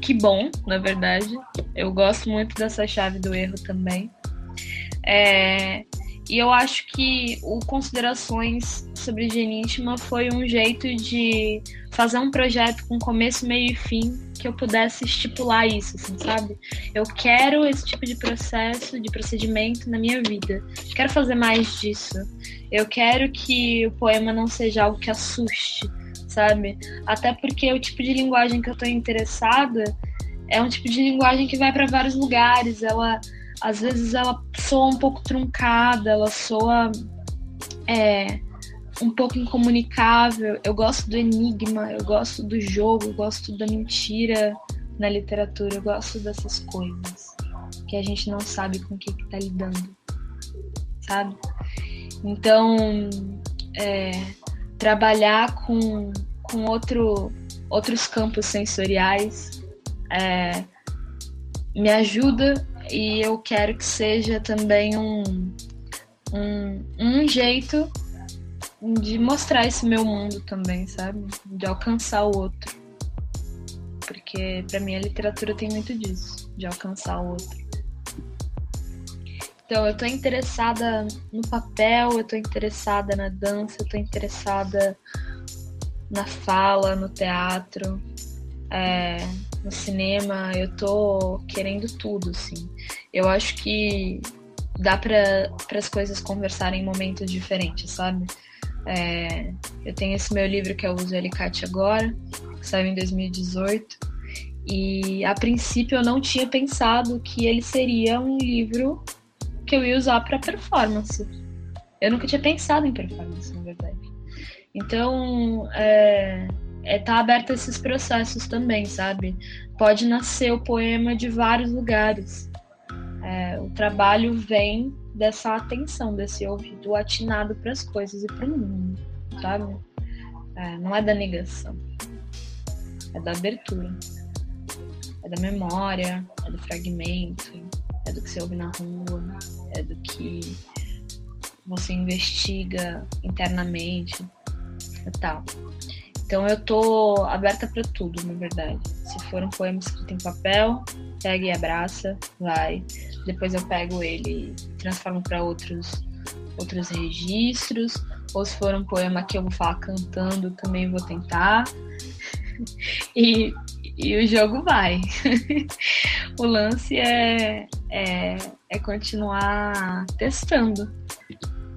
Speaker 18: Que bom, na verdade. Eu gosto muito dessa chave do erro também. É, e eu acho que o Considerações sobre Higiene Íntima foi um jeito de fazer um projeto com começo, meio e fim que eu pudesse estipular isso, assim, sabe? Eu quero esse tipo de processo, de procedimento na minha vida. Quero fazer mais disso. Eu quero que o poema não seja algo que assuste, sabe? Até porque o tipo de linguagem que eu tô interessada é um tipo de linguagem que vai para vários lugares. Ela às vezes ela soa um pouco truncada, ela soa é, um pouco incomunicável. Eu gosto do enigma, eu gosto do jogo, eu gosto da mentira na literatura, eu gosto dessas coisas que a gente não sabe com o que, está lidando, sabe? Então, é, trabalhar com, com outro, outros campos sensoriais é, me ajuda e eu quero que seja também um, um, um jeito de mostrar esse meu mundo também, sabe? De alcançar o outro. Porque para mim a literatura tem muito disso, de alcançar o outro. Então, eu tô interessada no papel, eu tô interessada na dança, eu tô interessada na fala, no teatro. É, no cinema, eu tô querendo tudo, assim. Eu acho que dá para as coisas conversarem em momentos diferentes, sabe? É, eu tenho esse meu livro que é o Uso Alicate Agora, que saiu em 2018, e a princípio eu não tinha pensado que ele seria um livro que eu ia usar para performance. Eu nunca tinha pensado em performance, na verdade. Então, é, é, tá aberto a esses processos também, sabe? Pode nascer o poema de vários lugares. É, o trabalho vem dessa atenção, desse ouvido atinado para as coisas e para o mundo, sabe? É, não é da negação, é da abertura, é da memória, é do fragmento, é do que você ouve na rua, é do que você investiga internamente e tal. Então eu tô aberta para tudo, na verdade. Se for um poema escrito em papel, pega e abraça, vai. Depois eu pego ele e transformo para outros outros registros. Ou se for um poema que eu vou falar cantando, também vou tentar. <laughs> e, e o jogo vai. <laughs> o lance é, é, é continuar testando,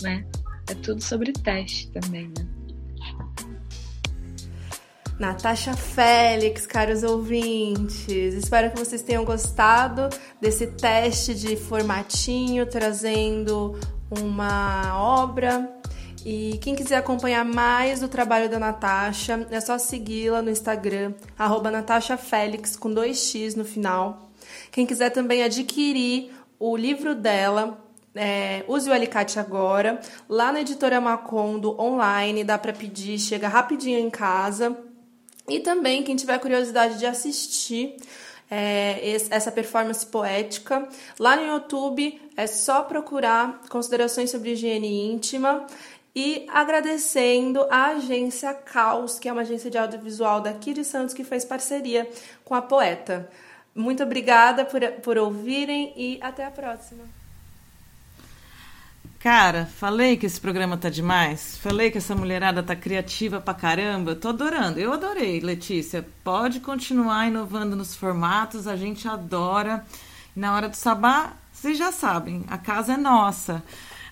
Speaker 18: né? É tudo sobre teste também, né?
Speaker 16: Natasha Félix, caros ouvintes. Espero que vocês tenham gostado desse teste de formatinho, trazendo uma obra. E quem quiser acompanhar mais do trabalho da Natasha, é só segui-la no Instagram, arroba Natasha Félix, com dois X no final. Quem quiser também adquirir o livro dela, é, Use o Alicate Agora, lá na editora Macondo, online, dá para pedir, chega rapidinho em casa. E também, quem tiver curiosidade de assistir é, essa performance poética, lá no YouTube é só procurar considerações sobre higiene íntima. E agradecendo a agência Caos, que é uma agência de audiovisual daqui de Santos que fez parceria com a poeta. Muito obrigada por, por ouvirem e até a próxima.
Speaker 1: Cara, falei que esse programa tá demais. Falei que essa mulherada tá criativa pra caramba. Tô adorando. Eu adorei, Letícia. Pode continuar inovando nos formatos, a gente adora. Na hora do sabá, vocês já sabem, a casa é nossa.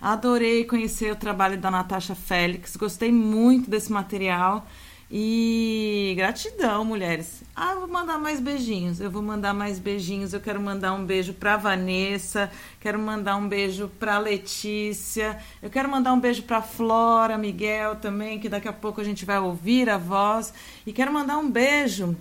Speaker 1: Adorei conhecer o trabalho da Natasha Félix. Gostei muito desse material. E gratidão, mulheres. Ah, eu vou mandar mais beijinhos. Eu vou mandar mais beijinhos. Eu quero mandar um beijo pra Vanessa. Quero mandar um beijo pra Letícia. Eu quero mandar um beijo pra Flora, Miguel também, que daqui a pouco a gente vai ouvir a voz. E quero mandar um beijo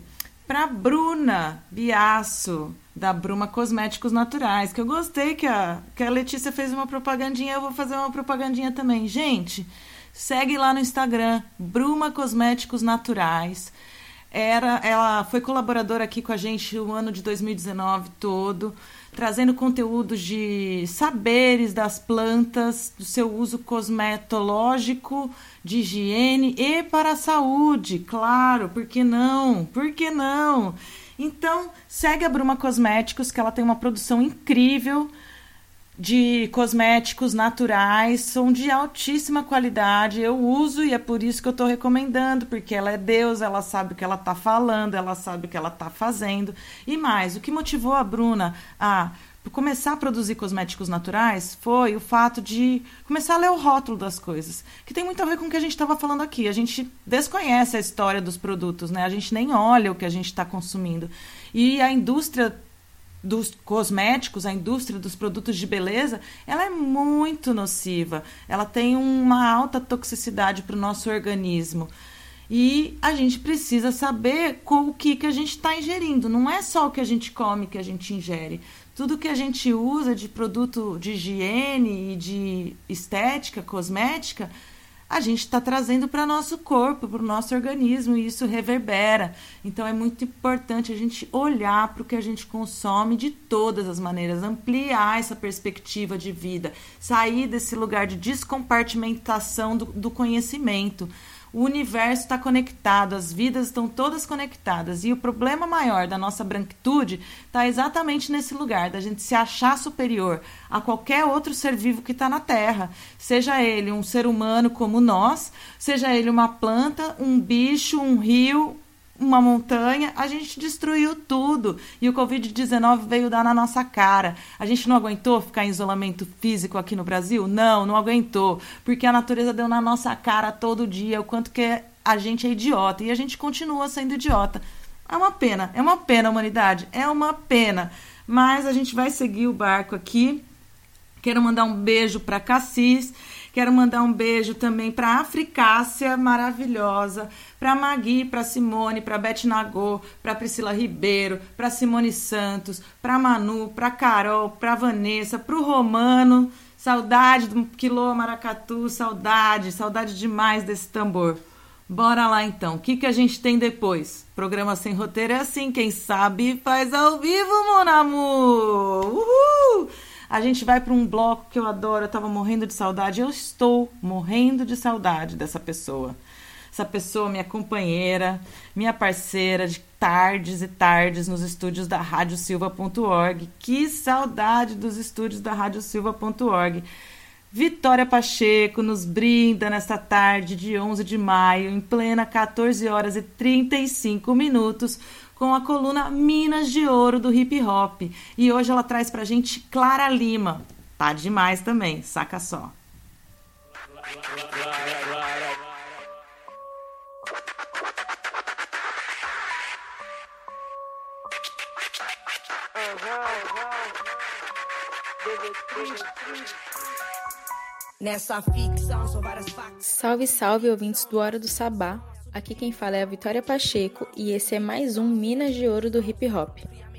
Speaker 1: pra Bruna Biaço, da Bruma Cosméticos Naturais, que eu gostei que a, que a Letícia fez uma propagandinha, eu vou fazer uma propagandinha também. Gente, segue lá no Instagram, Bruma Cosméticos Naturais. Era, ela foi colaboradora aqui com a gente o ano de 2019 todo, trazendo conteúdos de saberes das plantas, do seu uso cosmetológico, de higiene e para a saúde, claro, por que não? Por que não? Então, segue a Bruma Cosméticos, que ela tem uma produção incrível de cosméticos naturais, são de altíssima qualidade. Eu uso e é por isso que eu estou recomendando, porque ela é Deus, ela sabe o que ela está falando, ela sabe o que ela está fazendo. E mais, o que motivou a Bruna a começar a produzir cosméticos naturais foi o fato de começar a ler o rótulo das coisas, que tem muito a ver com o que a gente estava falando aqui. A gente desconhece a história dos produtos, né? A gente nem olha o que a gente está consumindo. E a indústria dos cosméticos, a indústria dos produtos de beleza, ela é muito nociva. Ela tem uma alta toxicidade para o nosso organismo. E a gente precisa saber com o que, que a gente está ingerindo. Não é só o que a gente come que a gente ingere. Tudo que a gente usa de produto de higiene e de estética, cosmética, a gente está trazendo para nosso corpo, para o nosso organismo, e isso reverbera. Então é muito importante a gente olhar para o que a gente consome de todas as maneiras, ampliar essa perspectiva de vida, sair desse lugar de descompartimentação do, do conhecimento. O universo está conectado, as vidas estão todas conectadas. E o problema maior da nossa branquitude está exatamente nesse lugar, da gente se achar superior a qualquer outro ser vivo que está na Terra. Seja ele um ser humano como nós, seja ele uma planta, um bicho, um rio, uma montanha, a gente destruiu tudo. E o Covid-19 veio dar na nossa cara. A gente não aguentou ficar em isolamento físico aqui no Brasil? Não, não aguentou. Porque a natureza deu na nossa cara todo dia o quanto que a gente é idiota. E a gente continua sendo idiota. É uma pena, é uma pena, humanidade. É uma pena. Mas a gente vai seguir o barco aqui. Quero mandar um beijo para Cassis. Quero mandar um beijo também para a Africácia maravilhosa, para Magui, para Simone, para Beth Nagô, para Priscila Ribeiro, para Simone Santos, para Manu, para Carol, para Vanessa, para o Romano. Saudade do Quilô Maracatu, saudade, saudade demais desse tambor. Bora lá então. O que, que a gente tem depois? Programa sem roteiro é assim, quem sabe faz ao vivo, mon amour! Uhul! A gente vai para um bloco que eu adoro, eu tava morrendo de saudade, eu estou morrendo de saudade dessa pessoa. Essa pessoa, minha companheira, minha parceira de tardes e tardes nos estúdios da radiosilva.org. Que saudade dos estúdios da radiosilva.org. Vitória Pacheco nos brinda nesta tarde de 11 de maio, em plena 14 horas e 35 minutos, com a coluna Minas de Ouro do Hip Hop. E hoje ela traz pra gente Clara Lima. Tá demais também, saca só.
Speaker 19: Nessa ficção são várias.
Speaker 20: Salve, salve, ouvintes do Hora do Sabá. Aqui quem fala é a Vitória Pacheco e esse é mais um Minas de Ouro do Hip Hop.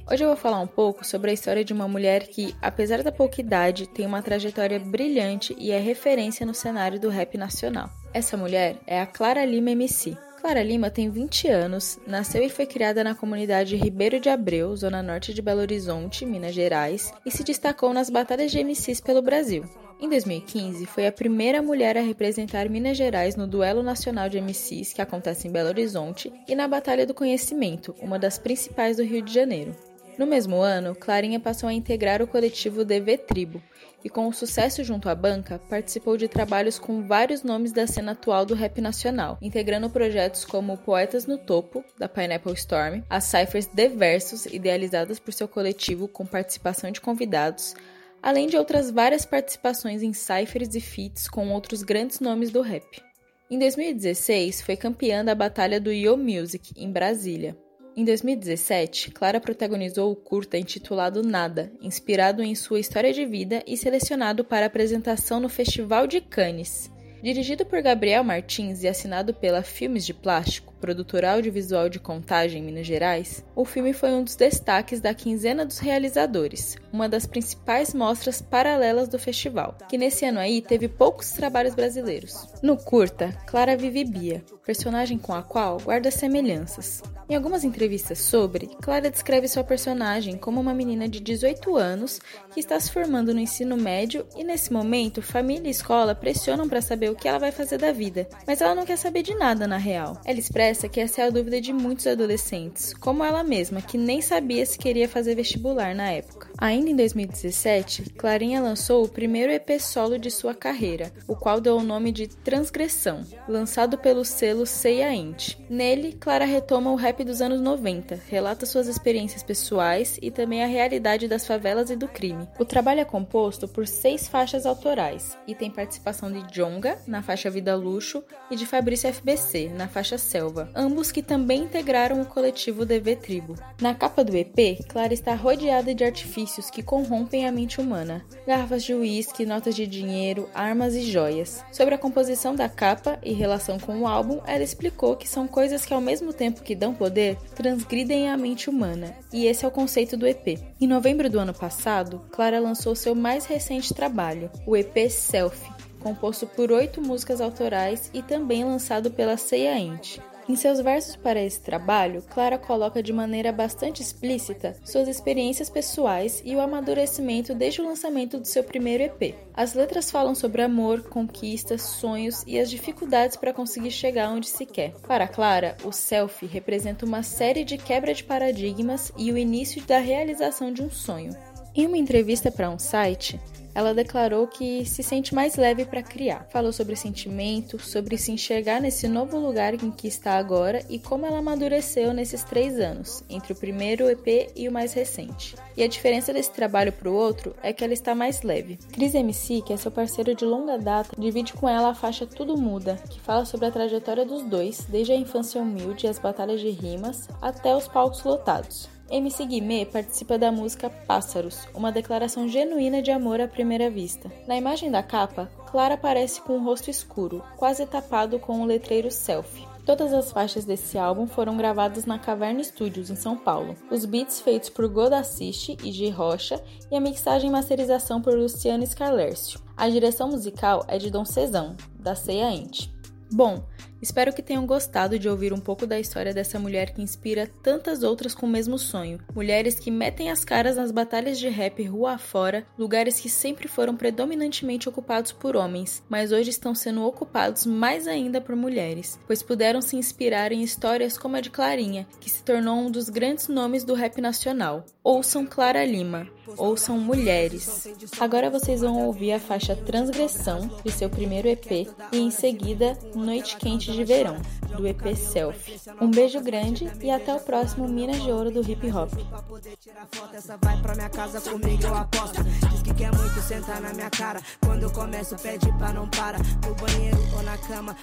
Speaker 20: Hoje eu vou falar um pouco sobre a história de uma mulher que, apesar da pouca idade, tem uma trajetória brilhante e é referência no cenário do rap nacional. Essa mulher é a Clara Lima MC. Clara Lima tem 20 anos, nasceu e foi criada na comunidade Ribeiro de Abreu, zona norte de Belo Horizonte, Minas Gerais, e se destacou nas batalhas de MCs pelo Brasil. Em 2015, foi a primeira mulher a representar Minas Gerais no Duelo Nacional de MCs que acontece em Belo Horizonte e na Batalha do Conhecimento, uma das principais do Rio de Janeiro. No mesmo ano, Clarinha passou a integrar o coletivo DV Tribo e, com o sucesso junto à banca, participou de trabalhos com vários nomes da cena atual do rap nacional, integrando projetos como Poetas no Topo, da Pineapple Storm, as cyphers The Versus, idealizadas por seu coletivo com participação de convidados, além de outras várias participações em cyphers e feats com outros grandes nomes do rap. Em 2016, foi campeã da Batalha do Yo Music, em Brasília. Em 2017, Clara protagonizou o curta intitulado Nada, inspirado em sua história de vida e selecionado para apresentação no Festival de Cannes. Dirigido por Gabriel Martins e assinado pela Filmes de Plástico, produtora audiovisual de Contagem, Minas Gerais, o filme foi um dos destaques da Quinzena dos Realizadores, uma das principais mostras paralelas do festival, que nesse ano aí teve poucos trabalhos brasileiros. No curta, Clara vive Bia, personagem com a qual guarda semelhanças. Em algumas entrevistas sobre, Clara descreve sua personagem como uma menina de 18 anos que está se formando no ensino médio e nesse momento família e escola pressionam para saber o que ela vai fazer da vida, mas ela não quer saber de nada na real. Ela expressa que essa é a dúvida de muitos adolescentes, como ela mesma, que nem sabia se queria fazer vestibular na época. Ainda em 2017, Clarinha lançou o primeiro EP solo de sua carreira, o qual deu o nome de Transgressão, lançado pelo selo Ceia Int. Nele, Clara retoma o rap dos anos 90, relata suas experiências pessoais e também a realidade das favelas e do crime. O trabalho é composto por seis faixas autorais e tem participação de Jonga, na faixa Vida Luxo, e de Fabrício FBC, na faixa Selva, ambos que também integraram o coletivo DV Tribo. Na capa do EP, Clara está rodeada de artifícios que corrompem a mente humana: garrafas de uísque, notas de dinheiro, armas e joias. Sobre a composição da capa e relação com o álbum, ela explicou que são coisas que, ao mesmo tempo que dão poder, transgridem a mente humana, e esse é o conceito do EP. Em novembro do ano passado, Clara lançou seu mais recente trabalho, o EP Selfie, composto por oito músicas autorais e também lançado pela Ceia Int. Em seus versos para esse trabalho, Clara coloca de maneira bastante explícita suas experiências pessoais e o amadurecimento desde o lançamento do seu primeiro EP. As letras falam sobre amor, conquistas, sonhos e as dificuldades para conseguir chegar onde se quer. Para Clara, o selfie representa uma série de quebra de paradigmas e o início da realização de um sonho. Em uma entrevista para um site, ela declarou que se sente mais leve para criar. Falou sobre sentimento, sobre se enxergar nesse novo lugar em que está agora e como ela amadureceu nesses três anos, entre o primeiro EP e o mais recente. E a diferença desse trabalho para o outro é que ela está mais leve. Cris MC, que é seu parceiro de longa data, divide com ela a faixa Tudo Muda, que fala sobre a trajetória dos dois, desde a infância humilde e as batalhas de rimas até os palcos lotados. MC Guimê participa da música Pássaros, uma declaração genuína de amor à primeira vista. Na imagem da capa, Clara aparece com o rosto escuro, quase tapado com o letreiro selfie. Todas as faixas desse álbum foram gravadas na Caverna Studios, em São Paulo. Os beats feitos por Goda Assiste e G. Rocha e a mixagem e masterização por Luciano Scarlércio. A direção musical é de Dom Cezão, da Ceia Int. Bom, espero que tenham gostado de ouvir um pouco da história dessa mulher que inspira tantas outras com o mesmo sonho. Mulheres que metem as caras nas batalhas de rap rua afora, lugares que sempre foram predominantemente ocupados por homens, mas hoje estão sendo ocupados mais ainda por mulheres, pois puderam se inspirar em histórias como a de Clarinha, que se tornou um dos grandes nomes do rap nacional. Ouçam Clara Lima, ouçam Mulheres. Agora vocês vão ouvir a faixa Transgressão de seu primeiro EP e em seguida Noite Quente Noite de Verão, do EP Selfie. Um beijo grande e até o próximo Minas de Ouro do Hip Hop.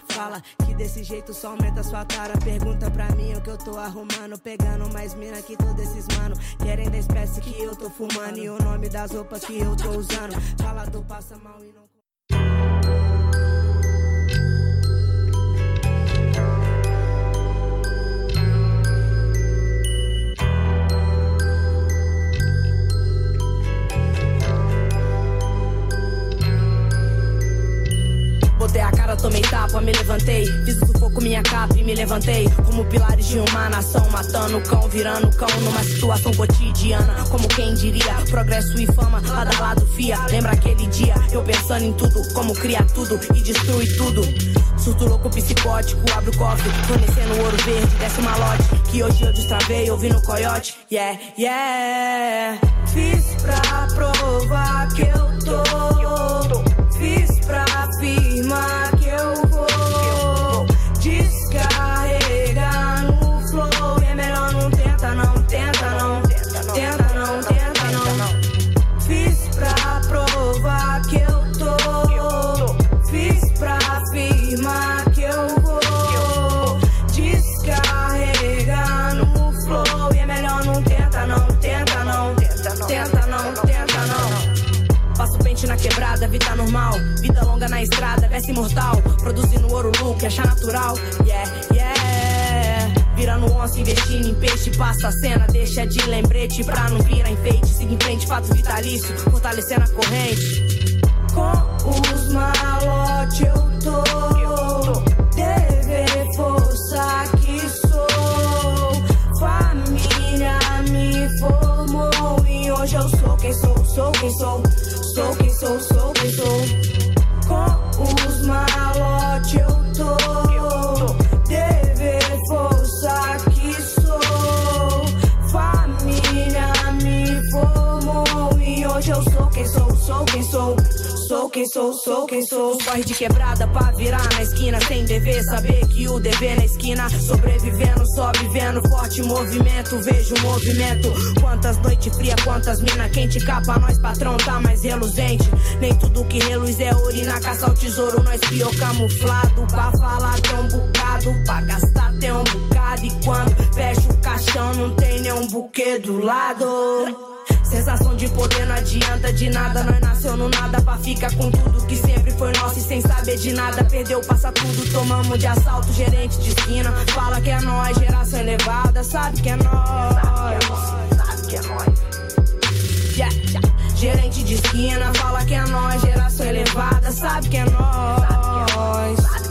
Speaker 12: Fala que desse jeito só aumenta sua. Pergunta pra mim o que eu tô arrumando. Pegando mais mina que todos esses mano. Querem da espécie que eu tô fumando. E o nome das roupas que eu tô usando. Fala do passa mal e não. Botei a cara, tomei tapa, me levantei. Fiz o sufoco, minha capa e me levantei. Como pilares de uma nação, matando cão, virando cão numa situação cotidiana. Como quem diria, progresso e fama, lado a lado fia. Lembra aquele dia, eu pensando em tudo, como criar tudo e destruir tudo. Surto louco psicótico, abre o cofre, fornecendo ouro verde, desce uma lote. Que hoje eu destravei, ouvindo coiote. Yeah, yeah. Fiz pra provar que eu tô. Fiz pra afirmar que estrada, veste imortal. Produzindo ouro, look, achar natural. Yeah, yeah. Virando onça, investindo em peixe. Passa a cena, deixa de lembrete pra não virar enfeite. Siga em frente, fato vitalício, fortalecendo a corrente. Com os malotes eu tô. Dever força que sou. Família me formou. E hoje eu sou quem sou, sou quem sou. Sou quem sou, sou quem sou. Com os malotes eu tô. Dever força que sou. Família me formou. E hoje eu sou quem sou, sou quem sou. Sou quem sou, sou quem sou. Corre de quebrada pra virar na esquina. Sem dever, saber que o dever na esquina. Sobrevivendo, só vivendo. Forte movimento, vejo movimento. Quantas noites fria, quantas mina quente. Capa, nós patrão tá mais reluzente. Nem tudo que reluz é urina. Caça ao tesouro, nós pior camuflado. Pra falar tem um bocado, pra gastar tem um bocado. E quando fecha o caixão, não tem nenhum buquê do lado. Sensação de poder não adianta de nada. Nós nasceu no nada pra ficar com tudo que sempre foi nosso e sem saber de nada. Perdeu, passa tudo, tomamos de assalto. Gerente de esquina, fala que é nós. Geração elevada, sabe que é nós. Sabe que é nós. Yeah, yeah. Gerente de esquina, fala que é nós. Geração elevada, sabe que é nós. Sabe que é nós.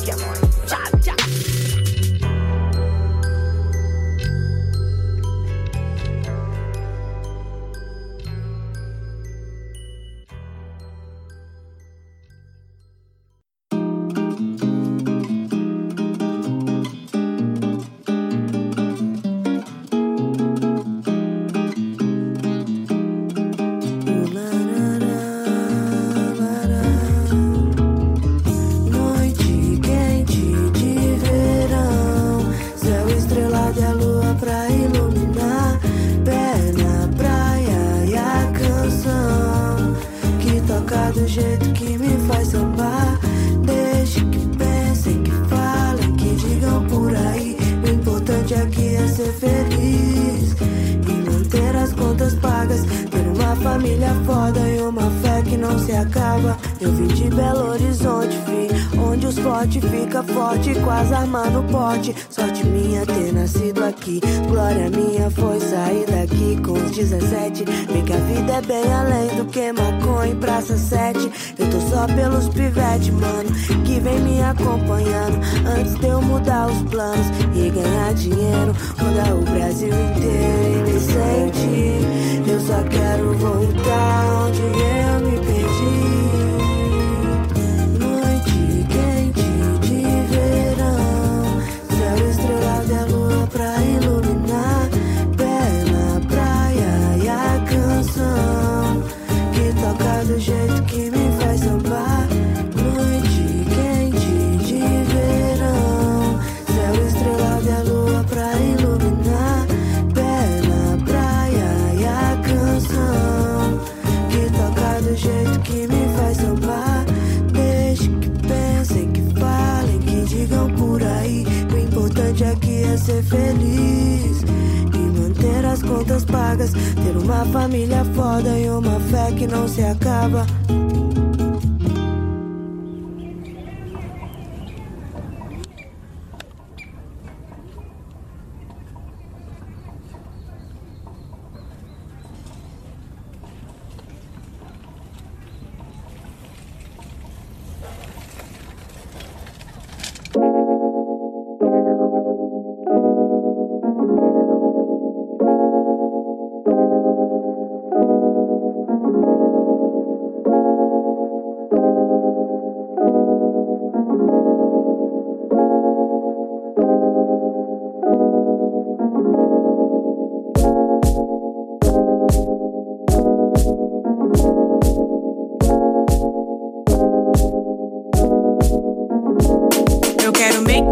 Speaker 4: Mudar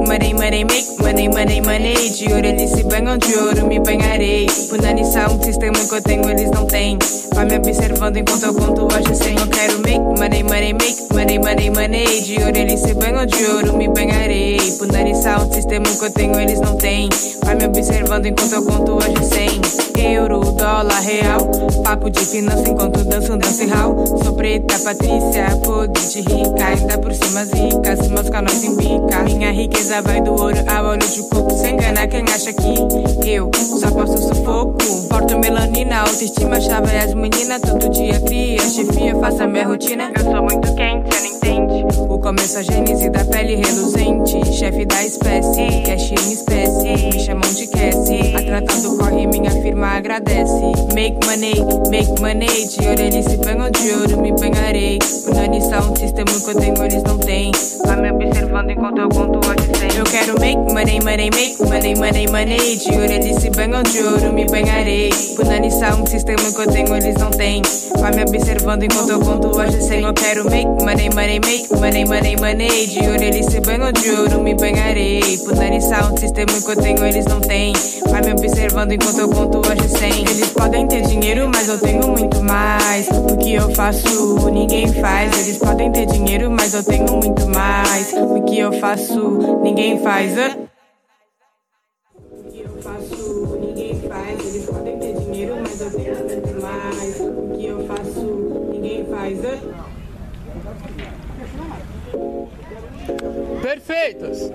Speaker 21: money, money, make money, money, money. De ouro eles se banham, de ouro me banharei. Punanição, um sistema que eu tenho, eles não têm. Vai me observando enquanto eu conto hoje sem. Eu quero make money, money, make money, money, money. De ouro eles se banham, de ouro me banharei. Punanição, um sistema que eu tenho, eles não têm. Vai me observando enquanto eu conto hoje sem. Euro, dólar, real. Papo de finança enquanto danço um dance hall. Sou preta, Patrícia, podre de rica. Ainda por cima zica, se meus canais em bica. Minha riqueza vai do ouro ao olho de coco. Sem enganar quem acha que eu só posso sufoco. Porto melanina, autoestima, chave as meninas. Todo dia cria, chefia, faça minha rotina. Eu sou muito quente, cê não entende. O começo a gênese da pele reluzente. Chefe da espécie, cash em espécie. Me chamam de Cassie. A tratando corre, minha firma agradece. Make money, make money. De ouro eles se banham, de ouro me banharei. Punanição, sistema que eu tenho, eles não têm. Vai me observando enquanto eu conto hoje. Eu quero make money, money, make money, money, money. De ouro eles se banham, de ouro me banharei. Punanição, sistema que eu tenho, eles não têm. Vai me observando enquanto eu conto hoje sem. Eu quero make money, money, make money, money, money. De ouro eles se banham, de ouro me banharei. Punanição, sistema que eu tenho, eles não têm. Vai me observando enquanto eu conto hoje sem. Eles podem ter dinheiro, mas eu tenho muito mais. O que eu faço, ninguém faz. Eles podem ter dinheiro, mas eu tenho muito mais. O que eu faço, ninguém faz. Hã? O que eu faço, ninguém faz. Eles podem ter dinheiro, mas eu tenho muito mais. O que eu faço, ninguém faz.
Speaker 22: Perfeitos!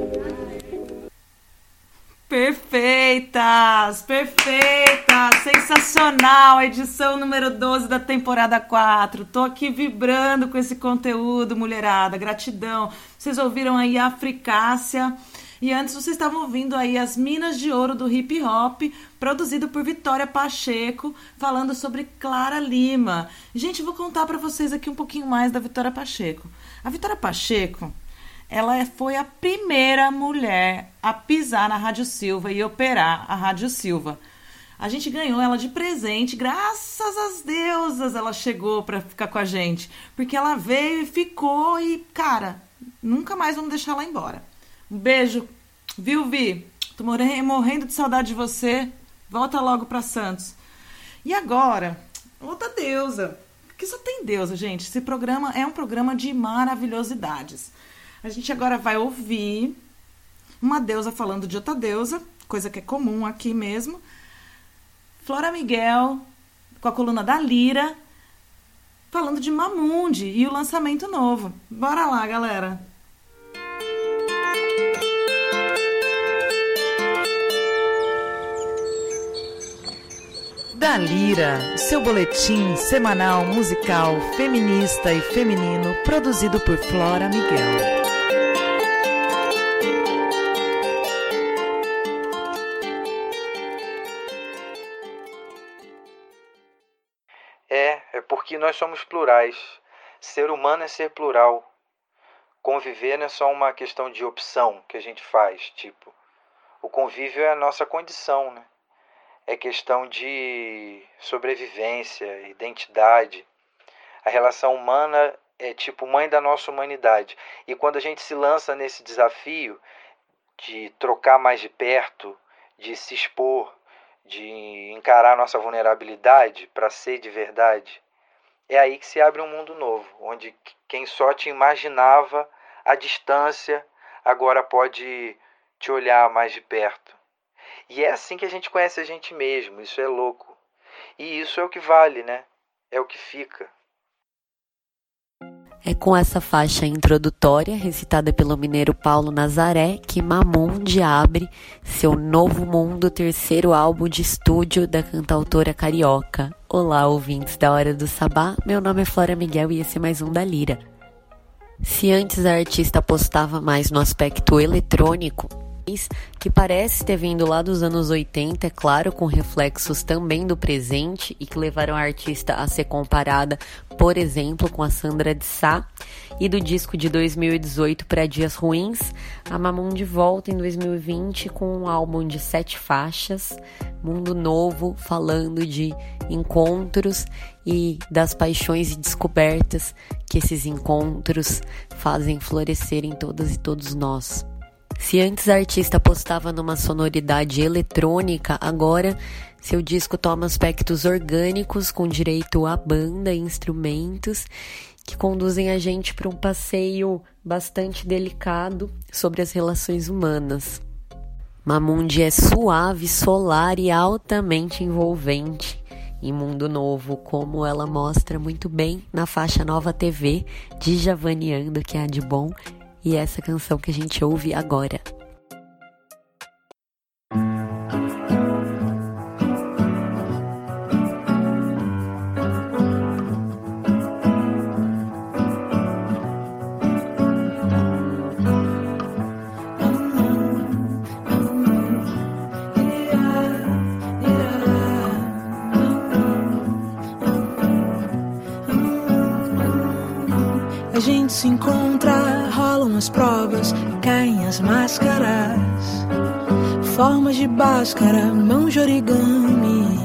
Speaker 1: Perfeitas! Perfeitas! Sensacional! Edição número 12 da temporada 4. Tô aqui vibrando com esse conteúdo, mulherada. Gratidão. Vocês ouviram aí a Africácia. E antes vocês estavam ouvindo aí as Minas de Ouro do Hip Hop, produzido por Vitória Pacheco, falando sobre Clara Lima. Gente, vou contar para vocês aqui um pouquinho mais da Vitória Pacheco. A Vitória Pacheco, ela é- foi a primeira mulher a pisar na Rádio Silva e operar a Rádio Silva. A gente ganhou ela de presente, graças às deusas ela chegou para ficar com a gente, porque ela veio e ficou e, cara, nunca mais vamos deixar ela embora. Um beijo, viu, Vi? Tô morre- morrendo de saudade de você. Volta logo para Santos. E agora, outra deusa. Porque só tem deusa, gente. Esse programa é um programa de maravilhosidades. A gente agora vai ouvir uma deusa falando de outra deusa, coisa que é comum aqui mesmo. Flora Miguel, com a coluna da Lira, falando de Mamundi e o lançamento novo. Bora lá, galera.
Speaker 23: Da Lira, seu boletim semanal musical feminista e feminino produzido por Flora Miguel.
Speaker 24: Porque nós somos plurais. Ser humano é ser plural. Conviver não é só uma questão de opção que a gente faz, tipo. O convívio é a nossa condição, né? É questão de sobrevivência, identidade. A relação humana é tipo mãe da nossa humanidade. E quando a gente se lança nesse desafio de trocar mais de perto, de se expor, de encarar nossa vulnerabilidade para ser de verdade, é aí que se abre um mundo novo, onde quem só te imaginava à distância agora pode te olhar mais de perto. E é assim que a gente conhece a gente mesmo, isso é louco. E isso é o que vale, né? É o que fica.
Speaker 25: É com essa faixa introdutória, recitada pelo mineiro Paulo Nazaré, que Mamundi abre seu novo mundo, terceiro álbum de estúdio da cantautora carioca. Olá, ouvintes da Hora do Sabá, meu nome é Flora Miguel e esse é mais um da Lira. Se antes a artista apostava mais no aspecto eletrônico, que parece ter vindo lá dos anos 80, é claro, com reflexos também do presente e que levaram a artista a ser comparada, por exemplo, com a Sandra de Sá. E do disco de 2018 para Dias Ruins, a de volta em 2020 com um álbum de sete faixas, Mundo Novo, falando de encontros e das paixões e descobertas que esses encontros fazem florescer em todas e todos nós. Se antes a artista apostava numa sonoridade eletrônica, agora seu disco toma aspectos orgânicos com direito a banda e instrumentos que conduzem a gente para um passeio bastante delicado sobre as relações humanas. Mamundi é suave, solar e altamente envolvente em Mundo Novo, como ela mostra muito bem na faixa Nova TV de Javaniando, que é a de bom, e essa canção que a gente ouve agora.
Speaker 5: A gente se encontra, rolam as provas, caem as máscaras. Formas de báscara, mão de origami.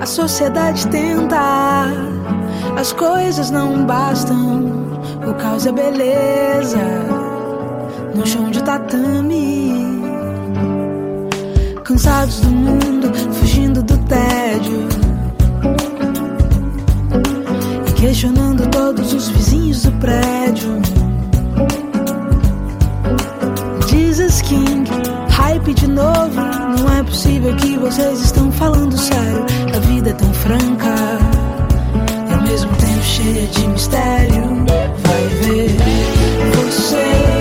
Speaker 5: A sociedade tenta, as coisas não bastam. O caos é beleza, no chão de tatame. Cansados do mundo, fugindo do tédio. Questionando todos os vizinhos do prédio. Jesus King, hype de novo. Não é possível que vocês estão falando sério. A vida é tão franca e ao mesmo tempo cheia de mistério. Vai ver, você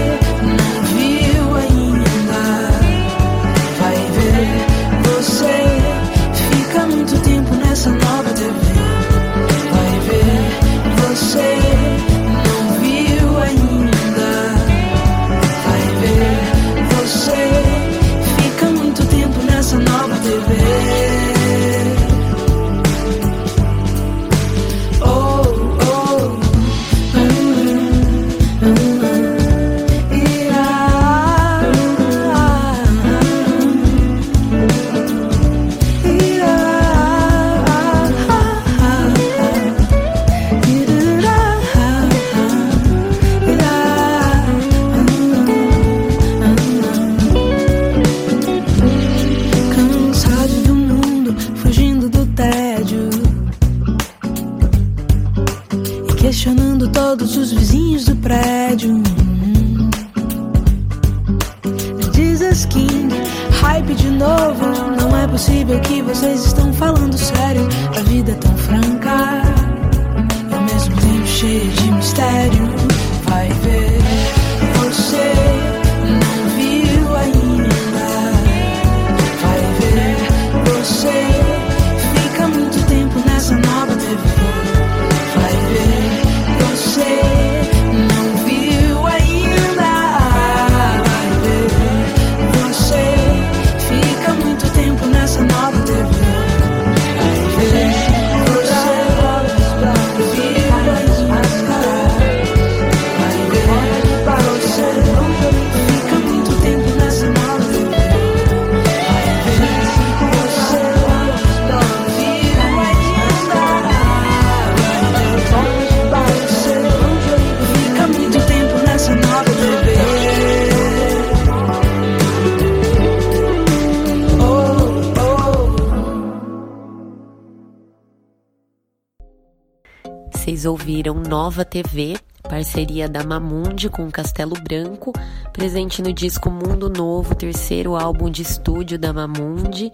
Speaker 5: Nova TV,
Speaker 25: parceria da Mamundi com Castelo Branco, presente no disco Mundo Novo, terceiro álbum de estúdio da Mamundi.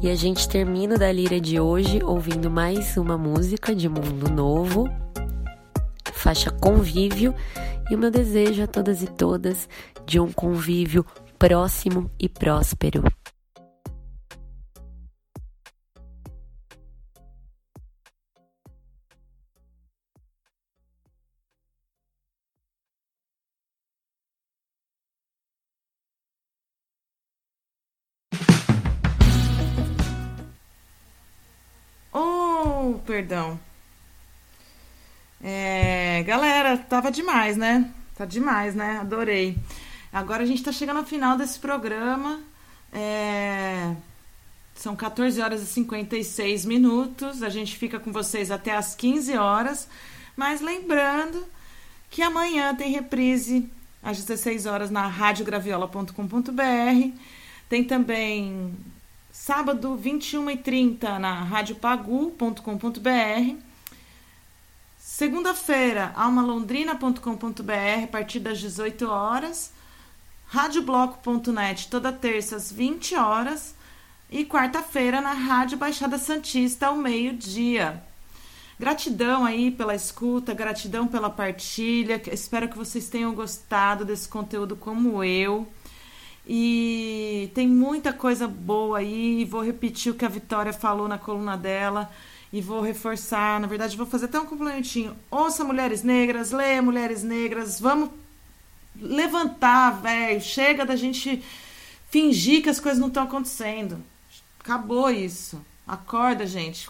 Speaker 25: E a gente termina da lira de hoje ouvindo mais uma música de Mundo Novo, faixa Convívio, e o meu desejo a todas e todas de um convívio próximo e próspero.
Speaker 1: Perdão. É, galera, tava demais, né? Tá demais, né? Adorei. Agora a gente tá chegando ao final desse programa. É, São 14 horas e 56 minutos. A gente fica com vocês até às 15 horas. Mas lembrando que amanhã tem reprise às 16 horas na radiograviola.com.br. Tem também sábado, 21h30 na radiopagu.com.br. Segunda-feira, almalondrina.com.br, a partir das 18 horas. Radiobloco.net, toda terça às 20 horas. E quarta-feira na Rádio Baixada Santista, ao meio-dia. Gratidão aí pela escuta, gratidão pela partilha. Espero que vocês tenham gostado desse conteúdo como eu. E tem muita coisa boa aí. Vou repetir o que a Vitória falou na coluna dela e vou reforçar. Na verdade, vou fazer até um complementinho. Ouça Mulheres Negras, leia Mulheres Negras. Vamos levantar, velho. Chega da gente fingir que as coisas não estão acontecendo. Acabou isso. Acorda, gente.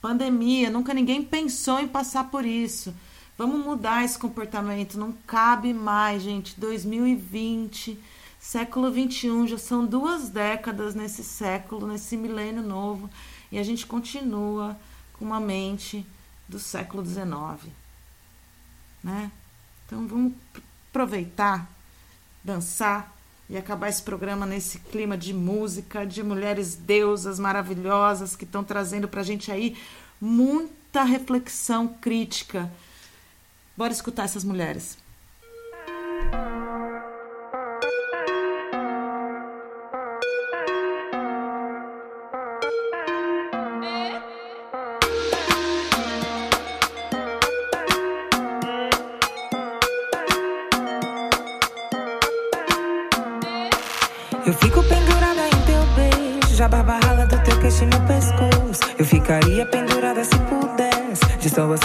Speaker 1: Pandemia, nunca ninguém pensou em passar por isso. Vamos mudar esse comportamento. Não cabe mais, gente. 2020, século 21, já são duas décadas nesse século, nesse milênio novo, e a gente continua com uma mente do século 19, né? Então vamos aproveitar, dançar e acabar esse programa nesse clima de música, de mulheres deusas maravilhosas que estão trazendo pra gente aí muita reflexão crítica. Bora escutar essas mulheres.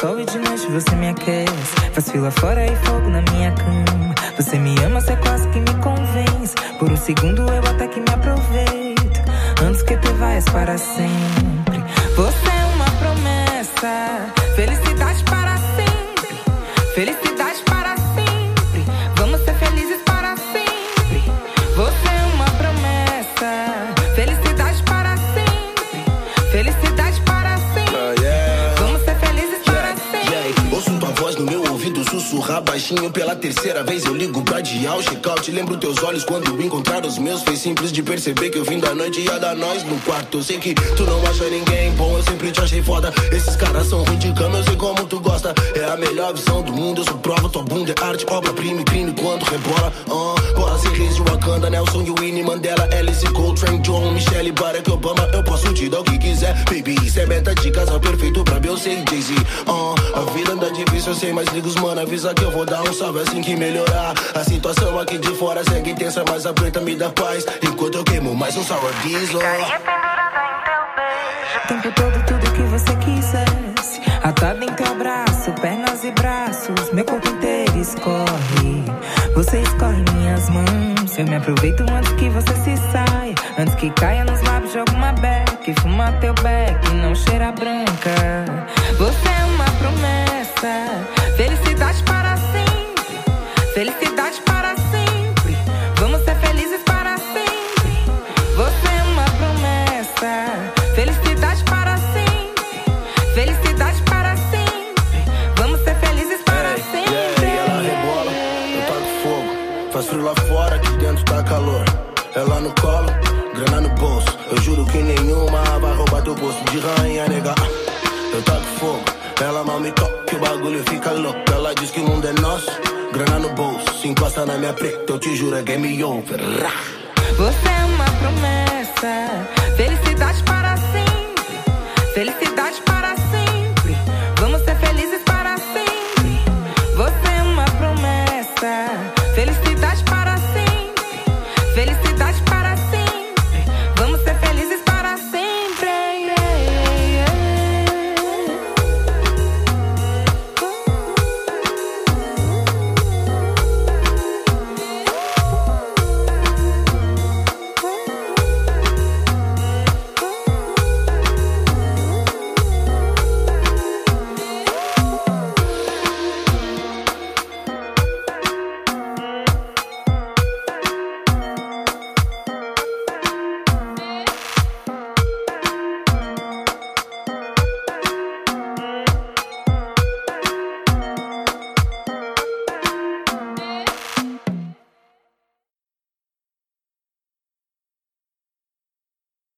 Speaker 26: Sol e de noite você me aquece. Faz fila fora e fogo na minha cama. Você me ama, você quase que me convence. Por um segundo eu até que me aproveito. Antes que tu vais para sempre. Você é uma promessa. Felicidade
Speaker 27: baixinho pela terceira vez. Eu ligo pra dial, check-out. Lembro teus olhos quando encontrar os meus. Foi simples de perceber que eu vim da noite e ia dar nós no quarto. Eu sei que tu não acha ninguém bom, eu sempre te achei foda. Esses caras são ruins de cama, eu sei como tu gosta. É a melhor visão do mundo, eu sou prova. Tua bunda é arte, obra-prima e crime quando rebola. Uh, bora ser reis de Wakanda, Nelson Winnie Mandela, Alice Coltrane, John, Michelle, Barack Obama. Eu posso te dar o que quiser, baby. Isso é meta de casal perfeito pra Beyoncé e Jay-Z. Uh, a vida anda difícil, eu sei, mas liga os mano, avisa que eu vou dar um salve assim que melhorar. A situação aqui de fora segue tensa, mas a preta me dá paz. Enquanto eu queimo mais um sour diesel.
Speaker 26: O tempo todo, tudo que você quisesse. Atado em teu braço, pernas e braços. Meu corpo inteiro escorre. Você escorre em minhas mãos. Eu me aproveito antes que você se saia. Antes que caia nos lábios de alguma beck. Fuma teu beck e não cheira branca. Você é uma promessa. Felicidade para sempre. Felicidade para sempre. Vamos ser felizes para sempre. Você é uma promessa. Felicidade para sempre. Felicidade para sempre. Vamos ser felizes para sempre.
Speaker 27: Yeah, e ela rebola, eu taco fogo. Faz frio lá fora, aqui dentro tá calor. Ela no colo, grana no bolso. Eu juro que nenhuma vai roubar teu posto de rainha, sana mi ha pretto, ci giuro
Speaker 26: che mi io ferrà.